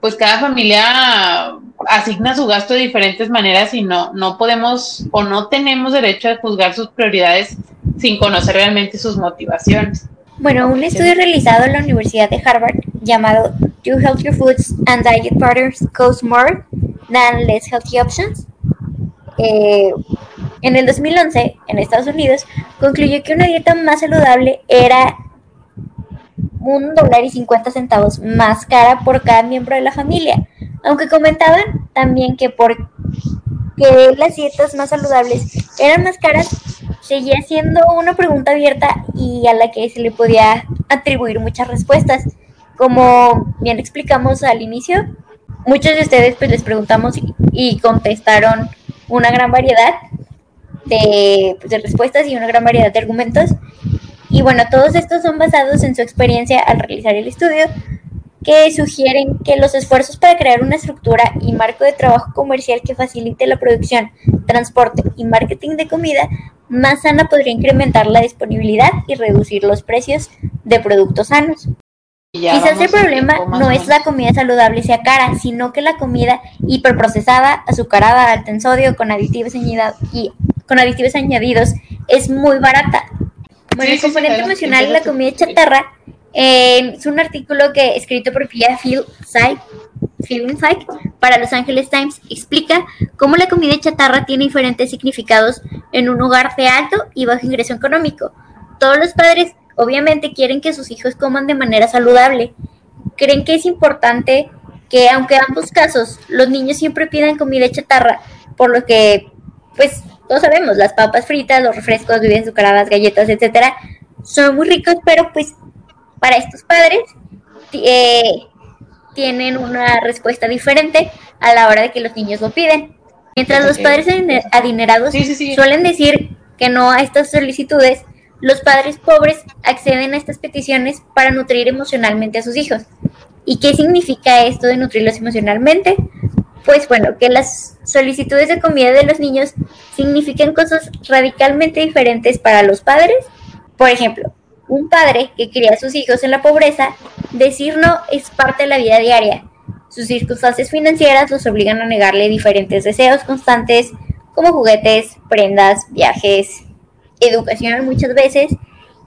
pues cada familia asigna su gasto de diferentes maneras y no, no podemos o no tenemos derecho a juzgar sus prioridades sin conocer realmente sus motivaciones. Bueno, un estudio realizado en la Universidad de Harvard llamado Do Healthier Foods and Diet Patterns Cost More Than Less Healthy Options? Eh, en el 2011, en Estados Unidos, concluyó que una dieta más saludable era un dólar y 50 centavos más cara por cada miembro de la familia. Aunque comentaban también que por que las dietas más saludables eran más caras, seguía siendo una pregunta abierta y a la que se le podía atribuir muchas respuestas. Como bien explicamos al inicio, muchos de ustedes pues les preguntamos y, contestaron una gran variedad de, pues, de respuestas y una gran variedad de argumentos. Y bueno, todos estos son basados en su experiencia al realizar el estudio, que sugieren que los esfuerzos para crear una estructura y marco de trabajo comercial que facilite la producción, transporte y marketing de comida más sana podría incrementar la disponibilidad y reducir los precios de productos sanos. Quizás el problema no es la comida saludable sea cara, sino que la comida hiperprocesada, azucarada, alta en sodio, con aditivos, y, con aditivos añadidos, es muy barata. Bueno, el componente emocional de la comida chatarra es un artículo que escrito por Pia Phil Insight para Los Angeles Times explica cómo la comida chatarra tiene diferentes significados en un hogar de alto y bajo ingreso económico. Todos los padres obviamente quieren que sus hijos coman de manera saludable. Creen que es importante que aunque en ambos casos los niños siempre pidan comida chatarra, por lo que pues todos sabemos, las papas fritas, los refrescos, bebidas azucaradas, galletas, etcétera, son muy ricos, pero pues para estos padres eh, tienen una respuesta diferente a la hora de que los niños lo piden. Mientras los padres adinerados suelen decir que no a estas solicitudes, los padres pobres acceden a estas peticiones para nutrir emocionalmente a sus hijos. ¿Y qué significa esto de nutrirlos emocionalmente? Pues bueno, que las solicitudes de comida de los niños significan cosas radicalmente diferentes para los padres. Por ejemplo, un padre que cría a sus hijos en la pobreza, decir no es parte de la vida diaria. Sus circunstancias financieras los obligan a negarle diferentes deseos constantes como juguetes, prendas, viajes, educación muchas veces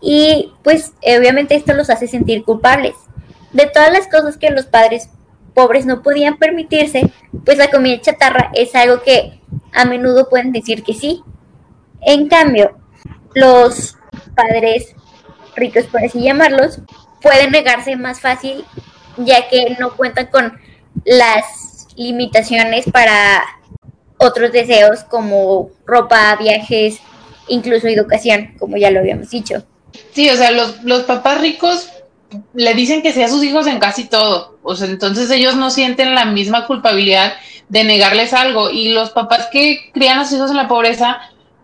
y pues obviamente esto los hace sentir culpables. De todas las cosas que los padres pobres no podían permitirse, pues la comida chatarra es algo que a menudo pueden decir que sí. En cambio, los padres ricos, por así llamarlos, pueden negarse más fácil ya que no cuentan con las limitaciones para otros deseos como ropa, viajes, incluso educación, como ya lo habíamos dicho. Sí, o sea, los, los papás ricos le dicen que sea sus hijos en casi todo, o sea, entonces ellos no sienten la misma culpabilidad de negarles algo y los papás que crían a sus hijos en la pobreza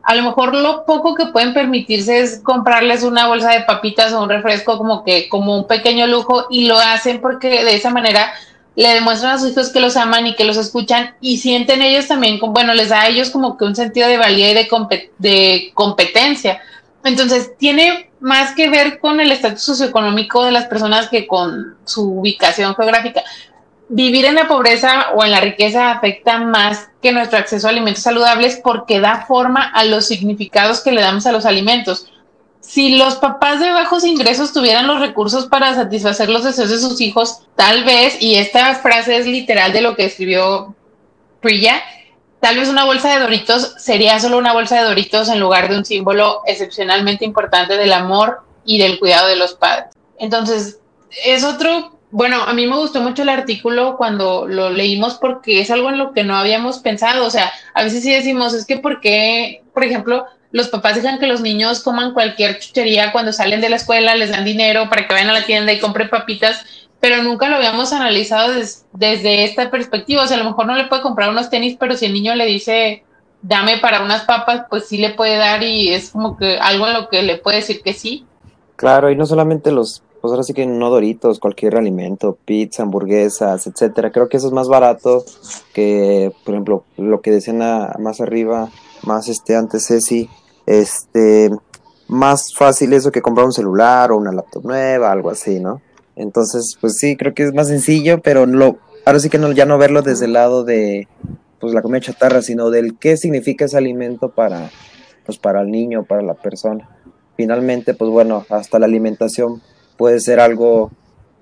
a lo mejor lo poco que pueden permitirse es comprarles una bolsa de papitas o un refresco como que como un pequeño lujo y lo hacen porque de esa manera le demuestran a sus hijos que los aman y que los escuchan y sienten ellos también, bueno, les da a ellos como que un sentido de valía y de, de competencia. Entonces, tiene más que ver con el estatus socioeconómico de las personas que con su ubicación geográfica vivir en la pobreza o en la riqueza afecta más que nuestro acceso a alimentos saludables porque da forma a los significados que le damos a los alimentos. Si los papás de bajos ingresos tuvieran los recursos para satisfacer los deseos de sus hijos, tal vez, y esta frase es literal de lo que escribió Priya, tal vez una bolsa de doritos sería solo una bolsa de doritos en lugar de un símbolo excepcionalmente importante del amor y del cuidado de los padres. Entonces, es otro bueno, a mí me gustó mucho el artículo cuando lo leímos porque es algo en lo que no habíamos pensado. O sea, a veces sí decimos, es que ¿por qué, por ejemplo, los papás dejan que los niños coman cualquier chuchería cuando salen de la escuela, les dan dinero para que vayan a la tienda y compren papitas? Pero nunca lo habíamos analizado desde esta perspectiva. O sea, a lo mejor no le puede comprar unos tenis, pero si el niño le dice, dame para unas papas, pues sí le puede dar y es como que algo en lo que le puede decir que sí. Claro, y no solamente los pues ahora sí que no doritos, cualquier alimento, pizza, hamburguesas, etcétera. Creo que eso es más barato que, por ejemplo, lo que decían más arriba, más este antes Ceci, este, más fácil eso que comprar un celular o una laptop nueva, algo así, ¿no? Entonces, pues sí, creo que es más sencillo, pero lo, ahora sí que no, ya no verlo desde el lado de pues la comida chatarra, sino del qué significa ese alimento para, pues para el niño, para la persona. Finalmente, pues bueno, hasta la alimentación puede ser algo,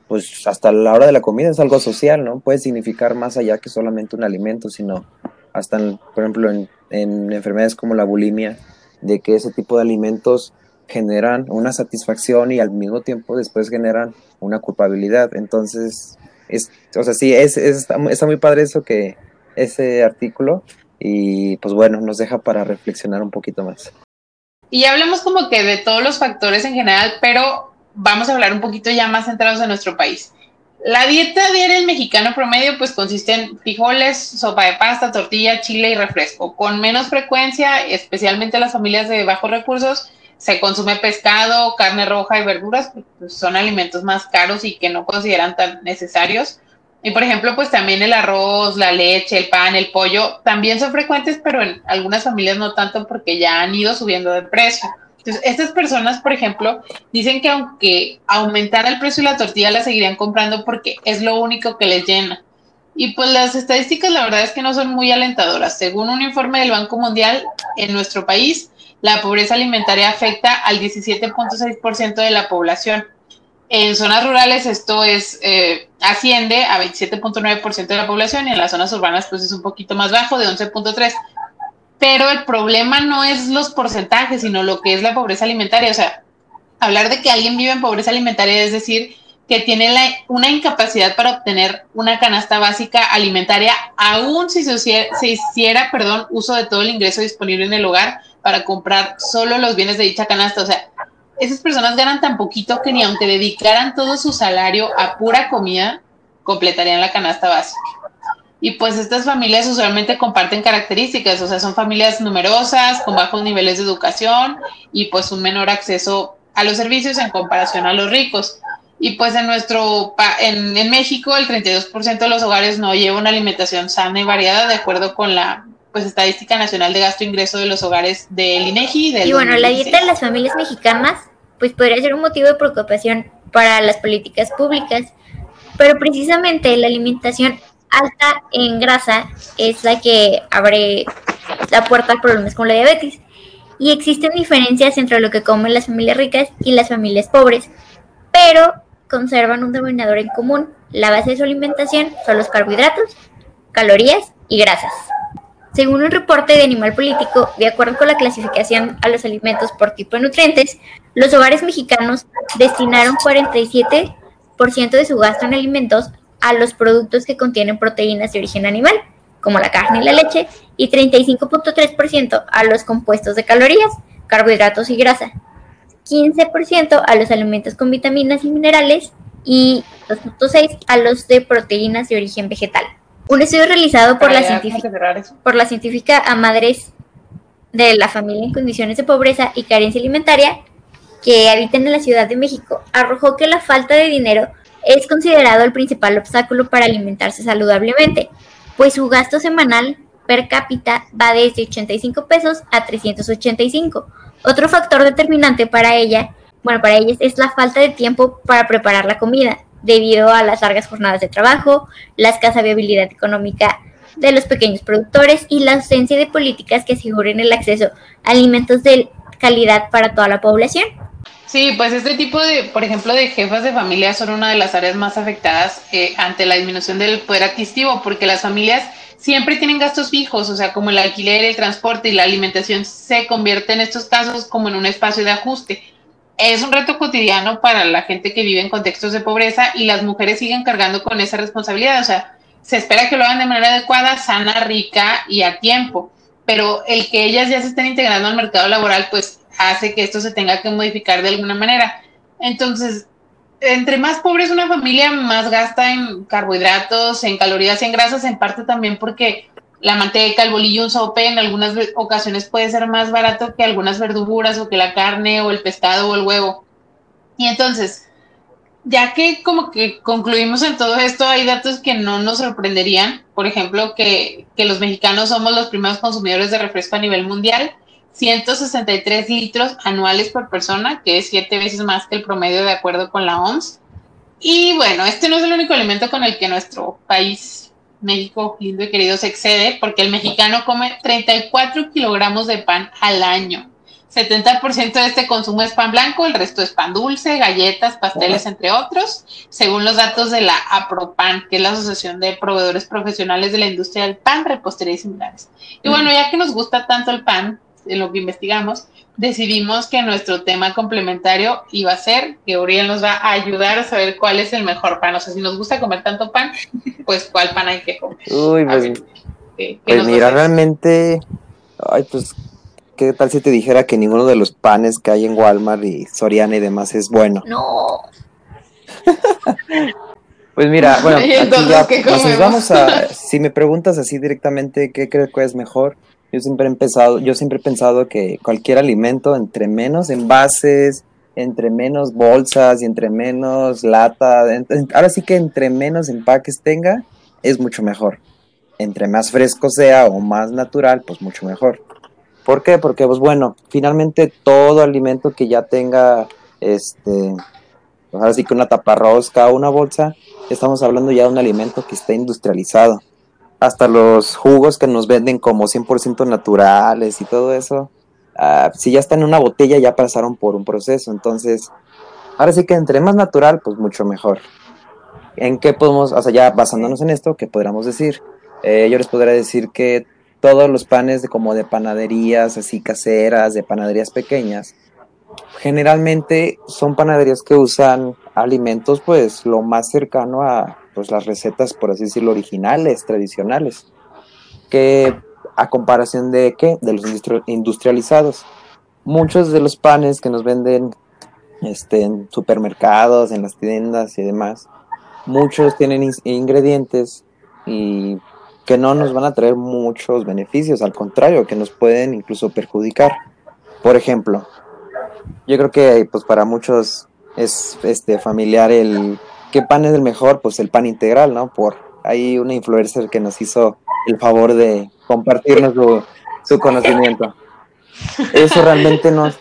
pues hasta la hora de la comida es algo social, ¿no? Puede significar más allá que solamente un alimento, sino hasta, por ejemplo, en, enfermedades como la bulimia, de que ese tipo de alimentos generan una satisfacción y al mismo tiempo después generan una culpabilidad. Entonces, es, o sea, sí, es, está, está, muy padre eso que ese artículo y pues bueno, nos deja para reflexionar un poquito más. Y ya hablemos como que de todos los factores en general, pero vamos a hablar un poquito ya más centrados en nuestro país. La dieta diaria del mexicano promedio pues consiste en frijoles, sopa de pasta, tortilla, chile y refresco. Con menos frecuencia, especialmente las familias de bajos recursos, se consume pescado, carne roja y verduras, pues son alimentos más caros y que no consideran tan necesarios. Y por ejemplo, pues también el arroz, la leche, el pan, el pollo, también son frecuentes, pero en algunas familias no tanto porque ya han ido subiendo de precio. Entonces, estas personas, por ejemplo, dicen que aunque aumentara el precio de la tortilla, la seguirían comprando porque es lo único que les llena. Y pues las estadísticas, la verdad es que no son muy alentadoras. Según un informe del Banco Mundial, en nuestro país, la pobreza alimentaria afecta al 17.6% de la población. En zonas rurales esto es eh, asciende a 27.9% de la población y en las zonas urbanas pues es un poquito más bajo, de 11.3% pero el problema no es los porcentajes, sino lo que es la pobreza alimentaria. O sea, hablar de que alguien vive en pobreza alimentaria es decir que tiene una incapacidad para obtener una canasta básica alimentaria, aún si se, se hiciera, perdón, uso de todo el ingreso disponible en el hogar para comprar solo los bienes de dicha canasta. O sea, esas personas ganan tan poquito que ni aunque dedicaran todo su salario a pura comida, completarían la canasta básica. Y pues estas familias usualmente comparten características, o sea, son familias numerosas, con bajos niveles de educación y pues un menor acceso a los servicios en comparación a los ricos. Y pues en nuestro, en, en México el 32% de los hogares no lleva una alimentación sana y variada de acuerdo con la pues estadística nacional de gasto e ingreso de los hogares del INEGI. Del y bueno, la dieta de las familias mexicanas pues podría ser un motivo de preocupación para las políticas públicas, pero precisamente la alimentación alta en grasa es la que abre la puerta a problemas con la diabetes. Y existen diferencias entre lo que comen las familias ricas y las familias pobres, pero conservan un denominador en común. La base de su alimentación son los carbohidratos, calorías y grasas. Según un reporte de Animal Político, de acuerdo con la clasificación a los alimentos por tipo de nutrientes, los hogares mexicanos destinaron 47% de su gasto en alimentos a los productos que contienen proteínas de origen animal, como la carne y la leche, y 35.3% a los compuestos de calorías, carbohidratos y grasa, 15% a los alimentos con vitaminas y minerales y 2.6% a los de proteínas de origen vegetal. Un estudio realizado por, la científica, por la científica a madres de la familia en condiciones de pobreza y carencia alimentaria que habitan en la Ciudad de México arrojó que la falta de dinero es considerado el principal obstáculo para alimentarse saludablemente, pues su gasto semanal per cápita va desde 85 pesos a 385. Otro factor determinante para ella, bueno, para ellas es la falta de tiempo para preparar la comida, debido a las largas jornadas de trabajo, la escasa viabilidad económica de los pequeños productores y la ausencia de políticas que aseguren el acceso a alimentos de calidad para toda la población. Sí, pues este tipo de, por ejemplo, de jefas de familia son una de las áreas más afectadas eh, ante la disminución del poder adquisitivo, porque las familias siempre tienen gastos fijos, o sea, como el alquiler, el transporte y la alimentación se convierte en estos casos como en un espacio de ajuste. Es un reto cotidiano para la gente que vive en contextos de pobreza y las mujeres siguen cargando con esa responsabilidad, o sea, se espera que lo hagan de manera adecuada, sana, rica y a tiempo, pero el que ellas ya se estén integrando al mercado laboral, pues hace que esto se tenga que modificar de alguna manera. Entonces, entre más pobre es una familia, más gasta en carbohidratos, en calorías y en grasas, en parte también porque la manteca, el bolillo, un sope en algunas ocasiones puede ser más barato que algunas verduras o que la carne o el pescado o el huevo. Y entonces, ya que como que concluimos en todo esto, hay datos que no nos sorprenderían. Por ejemplo, que, que los mexicanos somos los primeros consumidores de refresco a nivel mundial 163 litros anuales por persona, que es siete veces más que el promedio de acuerdo con la OMS. Y bueno, este no es el único alimento con el que nuestro país, México, lindo y querido, se excede, porque el mexicano come 34 kilogramos de pan al año. 70% de este consumo es pan blanco, el resto es pan dulce, galletas, pasteles, entre otros, según los datos de la APROPAN, que es la Asociación de Proveedores Profesionales de la Industria del Pan, Repostería y similares. Y bueno, ya que nos gusta tanto el pan, en lo que investigamos, decidimos que nuestro tema complementario iba a ser que Uriel nos va a ayudar a saber cuál es el mejor pan. O sea, si nos gusta comer tanto pan, pues cuál pan hay que comer. Uy, pues, pues mira, realmente, ay, pues, ¿qué tal si te dijera que ninguno de los panes que hay en Walmart y Soriana y demás es bueno? No. Pues mira, bueno, aquí vamos a, si me preguntas así directamente qué creo que es mejor, yo siempre he empezado, yo siempre he pensado que cualquier alimento, entre menos envases, entre menos bolsas y entre menos lata, ahora sí que entre menos empaques tenga, es mucho mejor. Entre más fresco sea o más natural, pues mucho mejor. ¿Por qué? Porque, pues bueno, finalmente todo alimento que ya tenga, este, pues ahora sí que una taparrosca o una bolsa, estamos hablando ya de un alimento que está industrializado. Hasta los jugos que nos venden como 100% naturales y todo eso, ah, si ya está en una botella ya pasaron por un proceso. Entonces, ahora sí que entre más natural, pues mucho mejor. ¿En qué podemos, o sea, ya basándonos en esto, qué podríamos decir? Eh, yo les podría decir que todos los panes de, como de panaderías así caseras, de panaderías pequeñas, generalmente son panaderías que usan alimentos pues lo más cercano a pues las recetas por así decirlo originales, tradicionales, que a comparación de qué, de los industrializados. Muchos de los panes que nos venden este, en supermercados, en las tiendas y demás, muchos tienen ingredientes y que no nos van a traer muchos beneficios, al contrario, que nos pueden incluso perjudicar. Por ejemplo, yo creo que pues para muchos es este familiar el qué pan es el mejor, pues el pan integral, ¿no? Por ahí una influencer que nos hizo el favor de compartirnos su, conocimiento. Eso realmente no.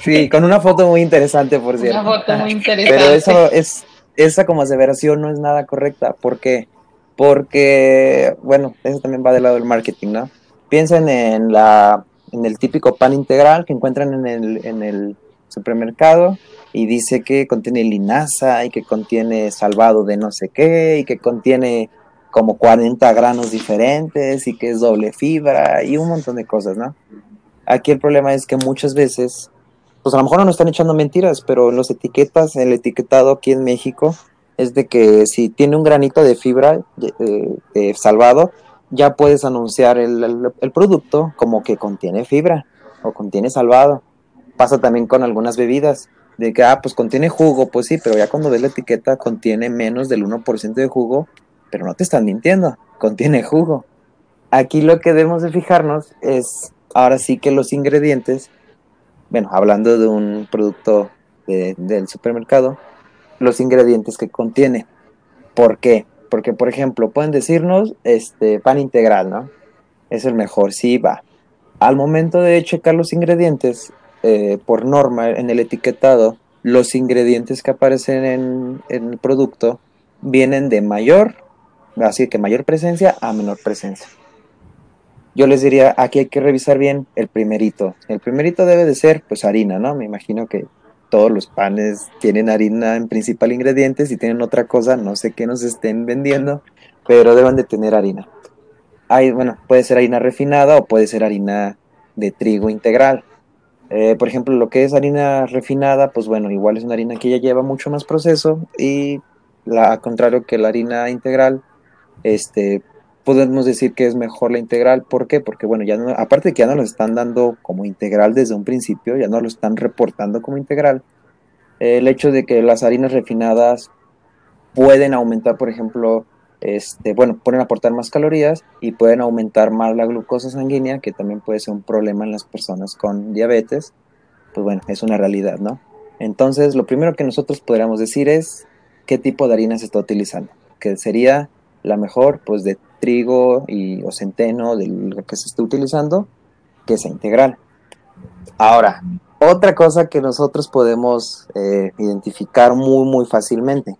Sí, con una foto muy interesante, por cierto. Una foto muy interesante. Pero eso es, esa como aseveración no es nada correcta. ¿Por qué? Porque, bueno, eso también va del lado del marketing, ¿no? Piensen en la en el típico pan integral que encuentran en el, en el supermercado y dice que contiene linaza y que contiene salvado de no sé qué y que contiene como 40 granos diferentes y que es doble fibra y un montón de cosas, ¿no? Aquí el problema es que muchas veces, pues a lo mejor no están echando mentiras, pero en las etiquetas, el etiquetado aquí en México es de que si tiene un granito de fibra de salvado, ya puedes anunciar el, producto como que contiene fibra o contiene salvado. Pasa también con algunas bebidas, de que, ah, pues contiene jugo, pues sí, pero ya cuando ves la etiqueta contiene menos del 1% de jugo, pero no te están mintiendo, contiene jugo. Aquí lo que debemos de fijarnos es, ahora sí que los ingredientes, bueno, hablando de un producto del supermercado, los ingredientes que contiene. ¿Por qué? Porque, por ejemplo, pueden decirnos este pan integral, ¿no? Es el mejor, sí, va. Al momento de checar los ingredientes, eh, por norma, en el etiquetado, los ingredientes que aparecen en, el producto vienen de mayor, así que mayor presencia a menor presencia. Yo les diría, aquí hay que revisar bien el primerito. El primerito debe de ser, pues, harina, ¿no? Me imagino que todos los panes tienen harina en principal ingrediente, si tienen otra cosa, no sé qué nos estén vendiendo, pero deben de tener harina. Hay, bueno, puede ser harina refinada o puede ser harina de trigo integral. Eh, por ejemplo, lo que es harina refinada, pues bueno, igual es una harina que ya lleva mucho más proceso y la, contrario que la harina integral, este, podemos decir que es mejor la integral. ¿Por qué? Porque, bueno, ya no, aparte de que ya no lo están dando como integral desde un principio, ya no lo están reportando como integral, el hecho de que las harinas refinadas pueden aumentar, por ejemplo, este, bueno, pueden aportar más calorías y pueden aumentar más la glucosa sanguínea, que también puede ser un problema en las personas con diabetes. Pues bueno, es una realidad, ¿no? Entonces, lo primero que nosotros podríamos decir es qué tipo de harina se está utilizando, que sería la mejor, pues de trigo y, o centeno, de lo que se está utilizando, que sea integral. Ahora, otra cosa que nosotros podemos eh, identificar muy, muy fácilmente.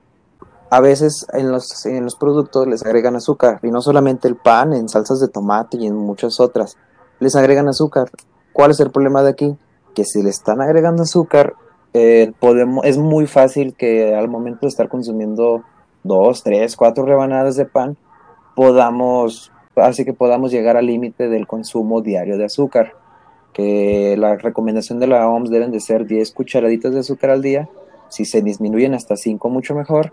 A veces en los, en los productos les agregan azúcar, y no solamente el pan, en salsas de tomate y en muchas otras, les agregan azúcar. ¿Cuál es el problema de aquí? Que si le están agregando azúcar, eh, podemos, es muy fácil que al momento de estar consumiendo dos, tres, cuatro rebanadas de pan, podamos, así que podamos llegar al límite del consumo diario de azúcar, que la recomendación de la OMS deben de ser 10 cucharaditas de azúcar al día, si se disminuyen hasta 5 mucho mejor,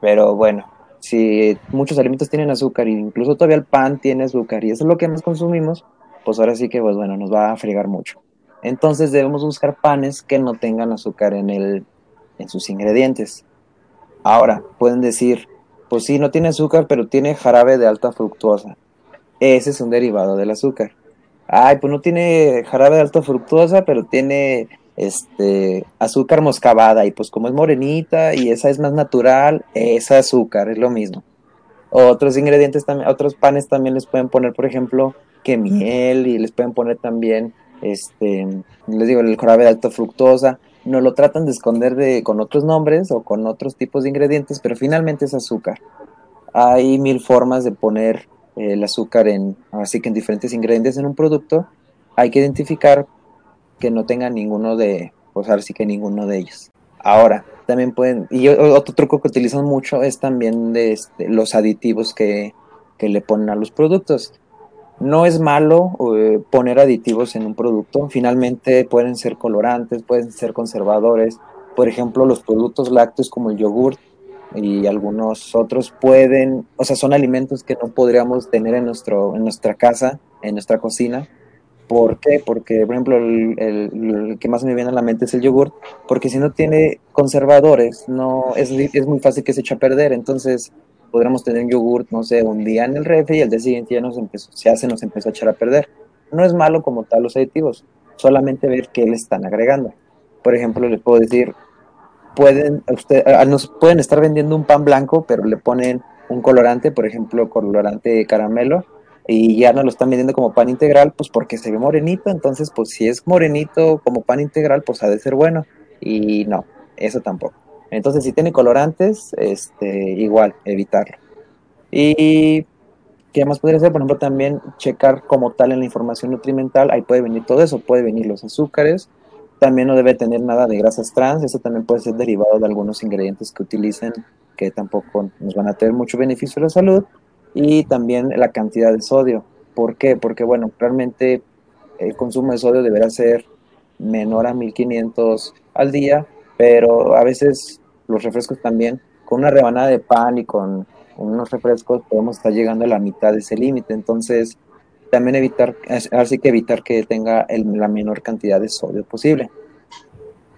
pero bueno, si muchos alimentos tienen azúcar, incluso todavía el pan tiene azúcar y eso es lo que más consumimos, pues ahora sí que pues bueno, nos va a fregar mucho. Entonces debemos buscar panes que no tengan azúcar en, el, en sus ingredientes. Ahora, pueden decir, pues sí, no tiene azúcar, pero tiene jarabe de alta fructuosa. Ese es un derivado del azúcar. Ay, pues no tiene jarabe de alta fructuosa, pero tiene este azúcar moscabada y pues como es morenita y esa es más natural, esa azúcar es lo mismo. Otros ingredientes también, otros panes también les pueden poner, por ejemplo, que miel y les pueden poner también este, les digo, el jarabe de alta fructosa, no lo tratan de esconder de, con otros nombres o con otros tipos de ingredientes, pero finalmente es azúcar. Hay mil formas de poner el azúcar en, así que en diferentes ingredientes en un producto, hay que identificar que no tenga ninguno de, pues ahora sí que ninguno de ellos. Ahora, también pueden, y otro truco que utilizan mucho es también este, los aditivos que, que le ponen a los productos. No es malo eh, poner aditivos en un producto, finalmente pueden ser colorantes, pueden ser conservadores. Por ejemplo, los productos lácteos como el yogurt y algunos otros pueden, o sea, son alimentos que no podríamos tener en, nuestro, en nuestra casa, en nuestra cocina. ¿Por qué? Porque, por ejemplo, el, el, que más me viene a la mente es el yogurt, porque si no tiene conservadores, no es, es muy fácil que se eche a perder. Entonces, podríamos tener un yogurt, no sé, un día en el refri y al día siguiente ya nos empezó, se hace, nos empezó a echar a perder. No es malo como tal los aditivos, solamente ver qué le están agregando. Por ejemplo, les puedo decir, pueden, usted, nos pueden estar vendiendo un pan blanco, pero le ponen un colorante, por ejemplo, colorante caramelo, y ya no lo están vendiendo como pan integral, pues porque se ve morenito, entonces pues si es morenito como pan integral, pues ha de ser bueno. Y no, eso tampoco. Entonces, si tiene colorantes, este, igual, evitarlo. Y ¿qué más podría ser? Por ejemplo, también checar como tal en la información nutrimental, ahí puede venir todo eso, puede venir los azúcares, también no debe tener nada de grasas trans, eso también puede ser derivado de algunos ingredientes que utilicen que tampoco nos van a tener mucho beneficio a la salud, y también la cantidad de sodio. ¿Por qué? Porque, bueno, realmente el consumo de sodio deberá ser menor a 1500 al día, pero a veces los refrescos también, con una rebanada de pan y con unos refrescos podemos estar llegando a la mitad de ese límite. Entonces, también evitar, así que evitar que tenga la menor cantidad de sodio posible.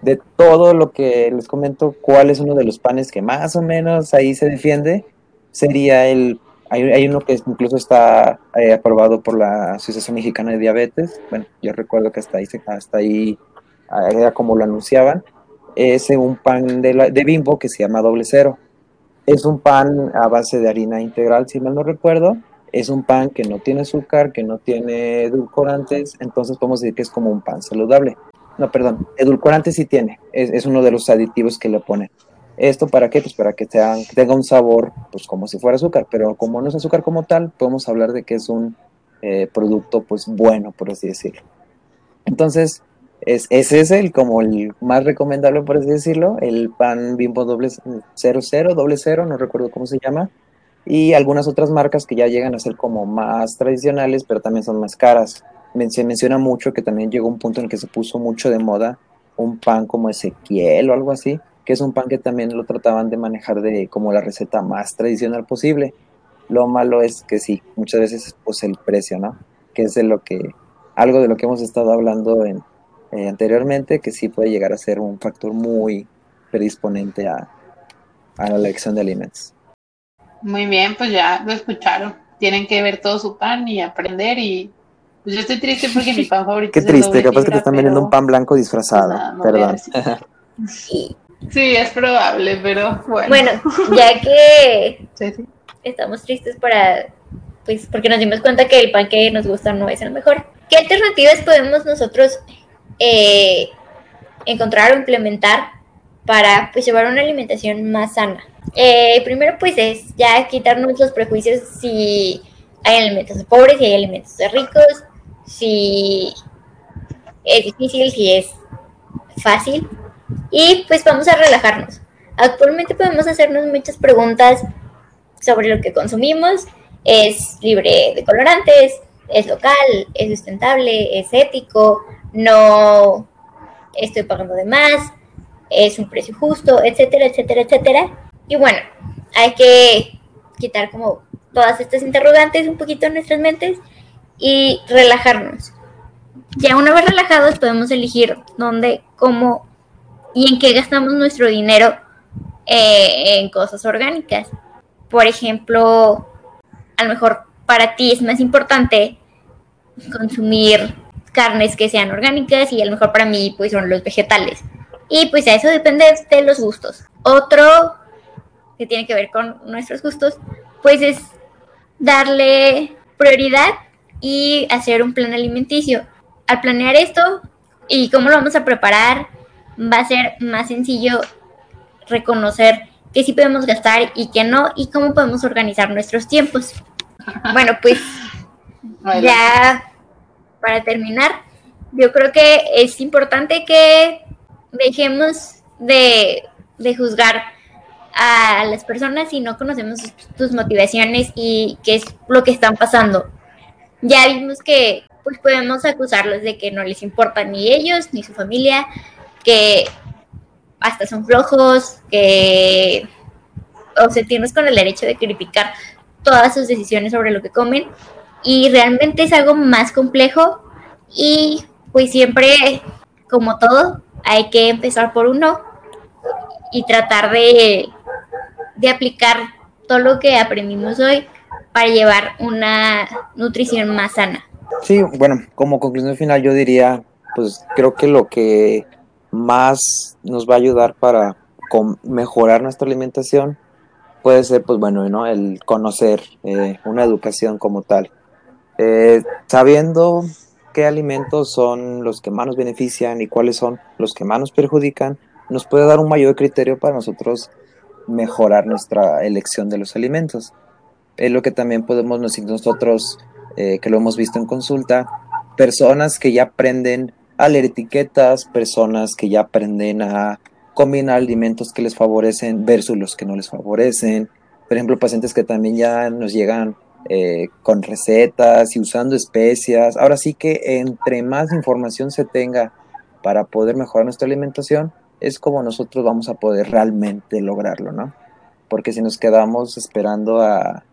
De todo lo que les comento, cuál es uno de los panes que más o menos ahí se defiende, sería el, hay, uno que incluso está eh, aprobado por la Asociación Mexicana de Diabetes, bueno, yo recuerdo que hasta ahí, hasta ahí era como lo anunciaban, es un pan de, de bimbo que se llama doble cero. Es un pan a base de harina integral, si mal no recuerdo. Es un pan que no tiene azúcar, que no tiene edulcorantes, entonces podemos decir que es como un pan saludable. No, perdón, edulcorantes sí tiene, es, uno de los aditivos que le ponen. ¿Esto para qué? Pues para que, tenga un sabor, pues como si fuera azúcar, pero como no es azúcar como tal, podemos hablar de que es un eh, producto, pues bueno, por así decirlo. Entonces, es, ese es el como el más recomendable, por así decirlo, el pan bimbo doble cero cero, doble cero, no recuerdo cómo se llama, y algunas otras marcas que ya llegan a ser como más tradicionales, pero también son más caras. Se menciona mucho que también llegó un punto en el que se puso mucho de moda un pan como Ezequiel o algo así, que es un pan que también lo trataban de manejar de como la receta más tradicional posible. Lo malo es que sí, muchas veces pues el precio, ¿no? Que es de lo que, algo de lo que hemos estado hablando en, eh, anteriormente, que sí puede llegar a ser un factor muy predisponente a, a la elección de alimentos. Muy bien, pues ya lo escucharon. Tienen que ver todo su pan y aprender y pues yo estoy triste porque mi pan favorito Qué triste, capaz que te están vendiendo un pan blanco disfrazado. Pues Perdón. sí, es probable, pero bueno. Bueno, ya que estamos tristes para pues porque nos dimos cuenta que el pan que nos gusta no es el mejor. ¿Qué alternativas podemos nosotros eh, encontrar o implementar para pues, llevar una alimentación más sana. Eh, primero pues es ya quitarnos los prejuicios si hay alimentos de pobres, si hay alimentos de ricos, si es difícil, si es fácil. Y pues vamos a relajarnos. Actualmente podemos hacernos muchas preguntas sobre lo que consumimos. ¿Es libre de colorantes? ¿Es local? ¿Es sustentable? ¿Es ético? no estoy pagando de más, es un precio justo, etcétera, etcétera, etcétera. Y bueno, hay que quitar como todas estas interrogantes un poquito en nuestras mentes y relajarnos. Ya una vez relajados podemos elegir dónde, cómo y en qué gastamos nuestro dinero eh, en cosas orgánicas. Por ejemplo, a lo mejor para ti es más importante consumir carnes que sean orgánicas y a lo mejor para mí pues son los vegetales. Y pues eso depende de los gustos. Otro que tiene que ver con nuestros gustos, pues es darle prioridad y hacer un plan alimenticio. Al planear esto y cómo lo vamos a preparar, va a ser más sencillo reconocer qué sí podemos gastar y qué no, y cómo podemos organizar nuestros tiempos. Bueno, pues ya para terminar, yo creo que es importante que dejemos de, de juzgar a las personas si no conocemos sus motivaciones y qué es lo que están pasando. Ya vimos que pues podemos acusarlos de que no les importa ni ellos ni su familia, que hasta son flojos, que o sentirnos con el derecho de criticar todas sus decisiones sobre lo que comen y realmente es algo más complejo y pues siempre como todo hay que empezar por uno y tratar de, de aplicar todo lo que aprendimos hoy para llevar una nutrición más sana. Sí, bueno, como conclusión final yo diría, pues creo que lo que más nos va a ayudar para mejorar nuestra alimentación puede ser, pues bueno, ¿no? el conocer eh, una educación como tal. Eh, sabiendo qué alimentos son los que más nos benefician y cuáles son los que más nos perjudican, nos puede dar un mayor criterio para nosotros mejorar nuestra elección de los alimentos. Es lo que también podemos nosotros, eh, que lo hemos visto en consulta, personas que ya aprenden a leer etiquetas, personas que ya aprenden a combinar alimentos que les favorecen versus los que no les favorecen. Por ejemplo, pacientes que también ya nos llegan eh, con recetas y usando especias. Ahora sí que entre más información se tenga para poder mejorar nuestra alimentación, es como nosotros vamos a poder realmente lograrlo, ¿no? Porque si nos quedamos esperando a,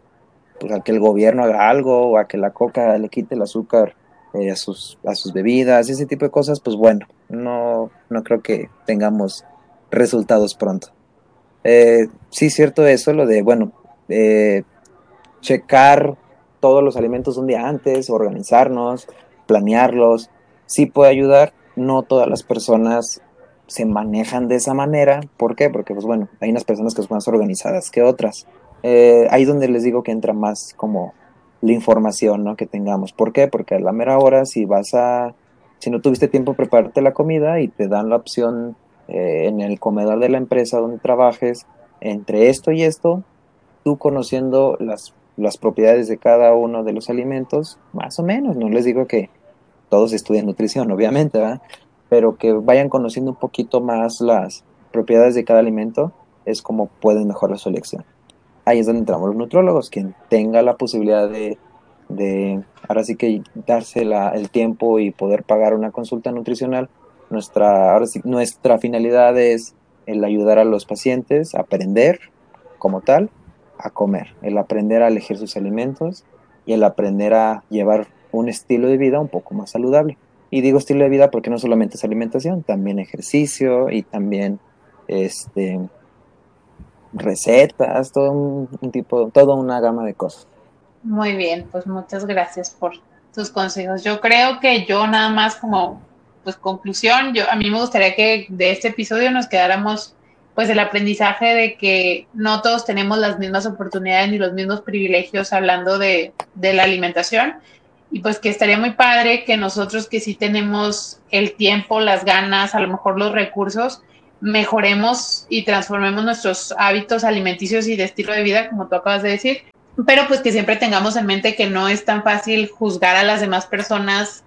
pues, a que el gobierno haga algo o a que la coca le quite el azúcar eh, a, sus, a sus bebidas, ese tipo de cosas, pues bueno, no, no creo que tengamos resultados pronto. Eh, sí, cierto eso, lo de, bueno, eh, checar todos los alimentos un día antes, organizarnos, planearlos, sí puede ayudar. No todas las personas se manejan de esa manera. ¿Por qué? Porque, pues bueno, hay unas personas que son más organizadas que otras. Eh, ahí donde les digo que entra más como la información ¿no? que tengamos. ¿Por qué? Porque a la mera hora, si vas a, si no tuviste tiempo prepararte la comida y te dan la opción eh, en el comedor de la empresa donde trabajes, entre esto y esto, tú conociendo las, las propiedades de cada uno de los alimentos, más o menos, no les digo que todos estudien nutrición, obviamente, pero que vayan conociendo un poquito más las propiedades de cada alimento, es como pueden mejorar su elección. Ahí es donde entramos los nutrólogos, quien tenga la posibilidad de, de ahora sí que darse la, el tiempo y poder pagar una consulta nutricional, nuestra, nuestra finalidad es el ayudar a los pacientes a aprender como tal a comer, el aprender a elegir sus alimentos y el aprender a llevar un estilo de vida un poco más saludable. Y digo estilo de vida porque no solamente es alimentación, también ejercicio y también este recetas, todo un, tipo, toda una gama de cosas. Muy bien, pues muchas gracias por tus consejos. Yo creo que yo nada más como pues conclusión, yo a mí me gustaría que de este episodio nos quedáramos pues el aprendizaje de que no todos tenemos las mismas oportunidades ni los mismos privilegios hablando de, de la alimentación y pues que estaría muy padre que nosotros que sí tenemos el tiempo, las ganas, a lo mejor los recursos, mejoremos y transformemos nuestros hábitos alimenticios y de estilo de vida, como tú acabas de decir, pero pues que siempre tengamos en mente que no es tan fácil juzgar a las demás personas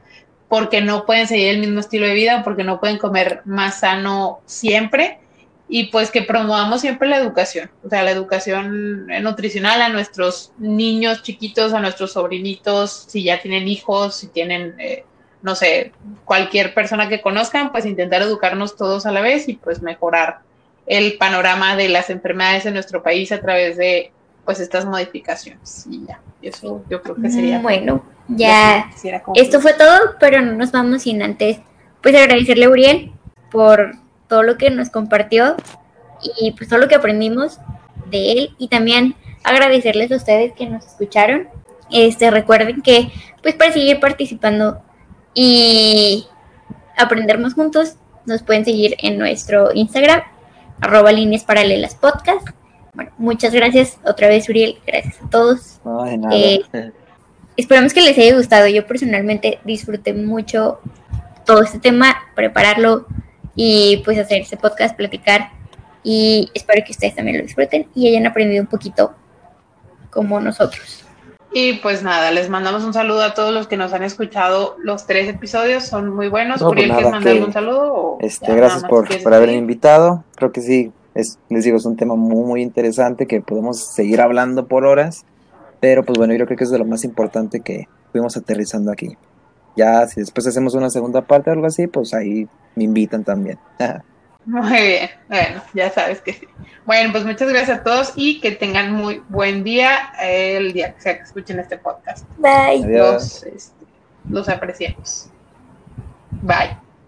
porque no pueden seguir el mismo estilo de vida o porque no pueden comer más sano siempre. Y pues que promovamos siempre la educación, o sea, la educación nutricional a nuestros niños chiquitos, a nuestros sobrinitos, si ya tienen hijos, si tienen, eh, no sé, cualquier persona que conozcan, pues intentar educarnos todos a la vez y pues mejorar el panorama de las enfermedades en nuestro país a través de pues estas modificaciones y ya, eso yo creo que sería. Bueno, ya esto fue todo, pero no nos vamos sin antes pues agradecerle a Uriel por todo lo que nos compartió y pues todo lo que aprendimos de él y también agradecerles a ustedes que nos escucharon. Este, recuerden que pues para seguir participando y aprender más juntos, nos pueden seguir en nuestro Instagram, arroba líneas paralelas podcast. Bueno, muchas gracias otra vez, Uriel. Gracias a todos. Eh, esperamos que les haya gustado. Yo personalmente disfruté mucho todo este tema, prepararlo y pues hacer este podcast, platicar. Y espero que ustedes también lo disfruten y hayan aprendido un poquito como nosotros. Y pues nada, les mandamos un saludo a todos los que nos han escuchado los tres episodios, son muy buenos. No, pues ¿quieres mandarle un saludo? este, gracias por, por haberme invitado. Creo que sí, es, les digo, es un tema muy, muy interesante que podemos seguir hablando por horas. Pero pues bueno, yo creo que es de lo más importante que fuimos aterrizando aquí. Ya, si después hacemos una segunda parte o algo así, pues ahí me invitan también. Muy bien, bueno, ya sabes que sí. Bueno, pues muchas gracias a todos y que tengan muy buen día el día que sea que escuchen este podcast. Bye. Los, este, los apreciamos. Bye.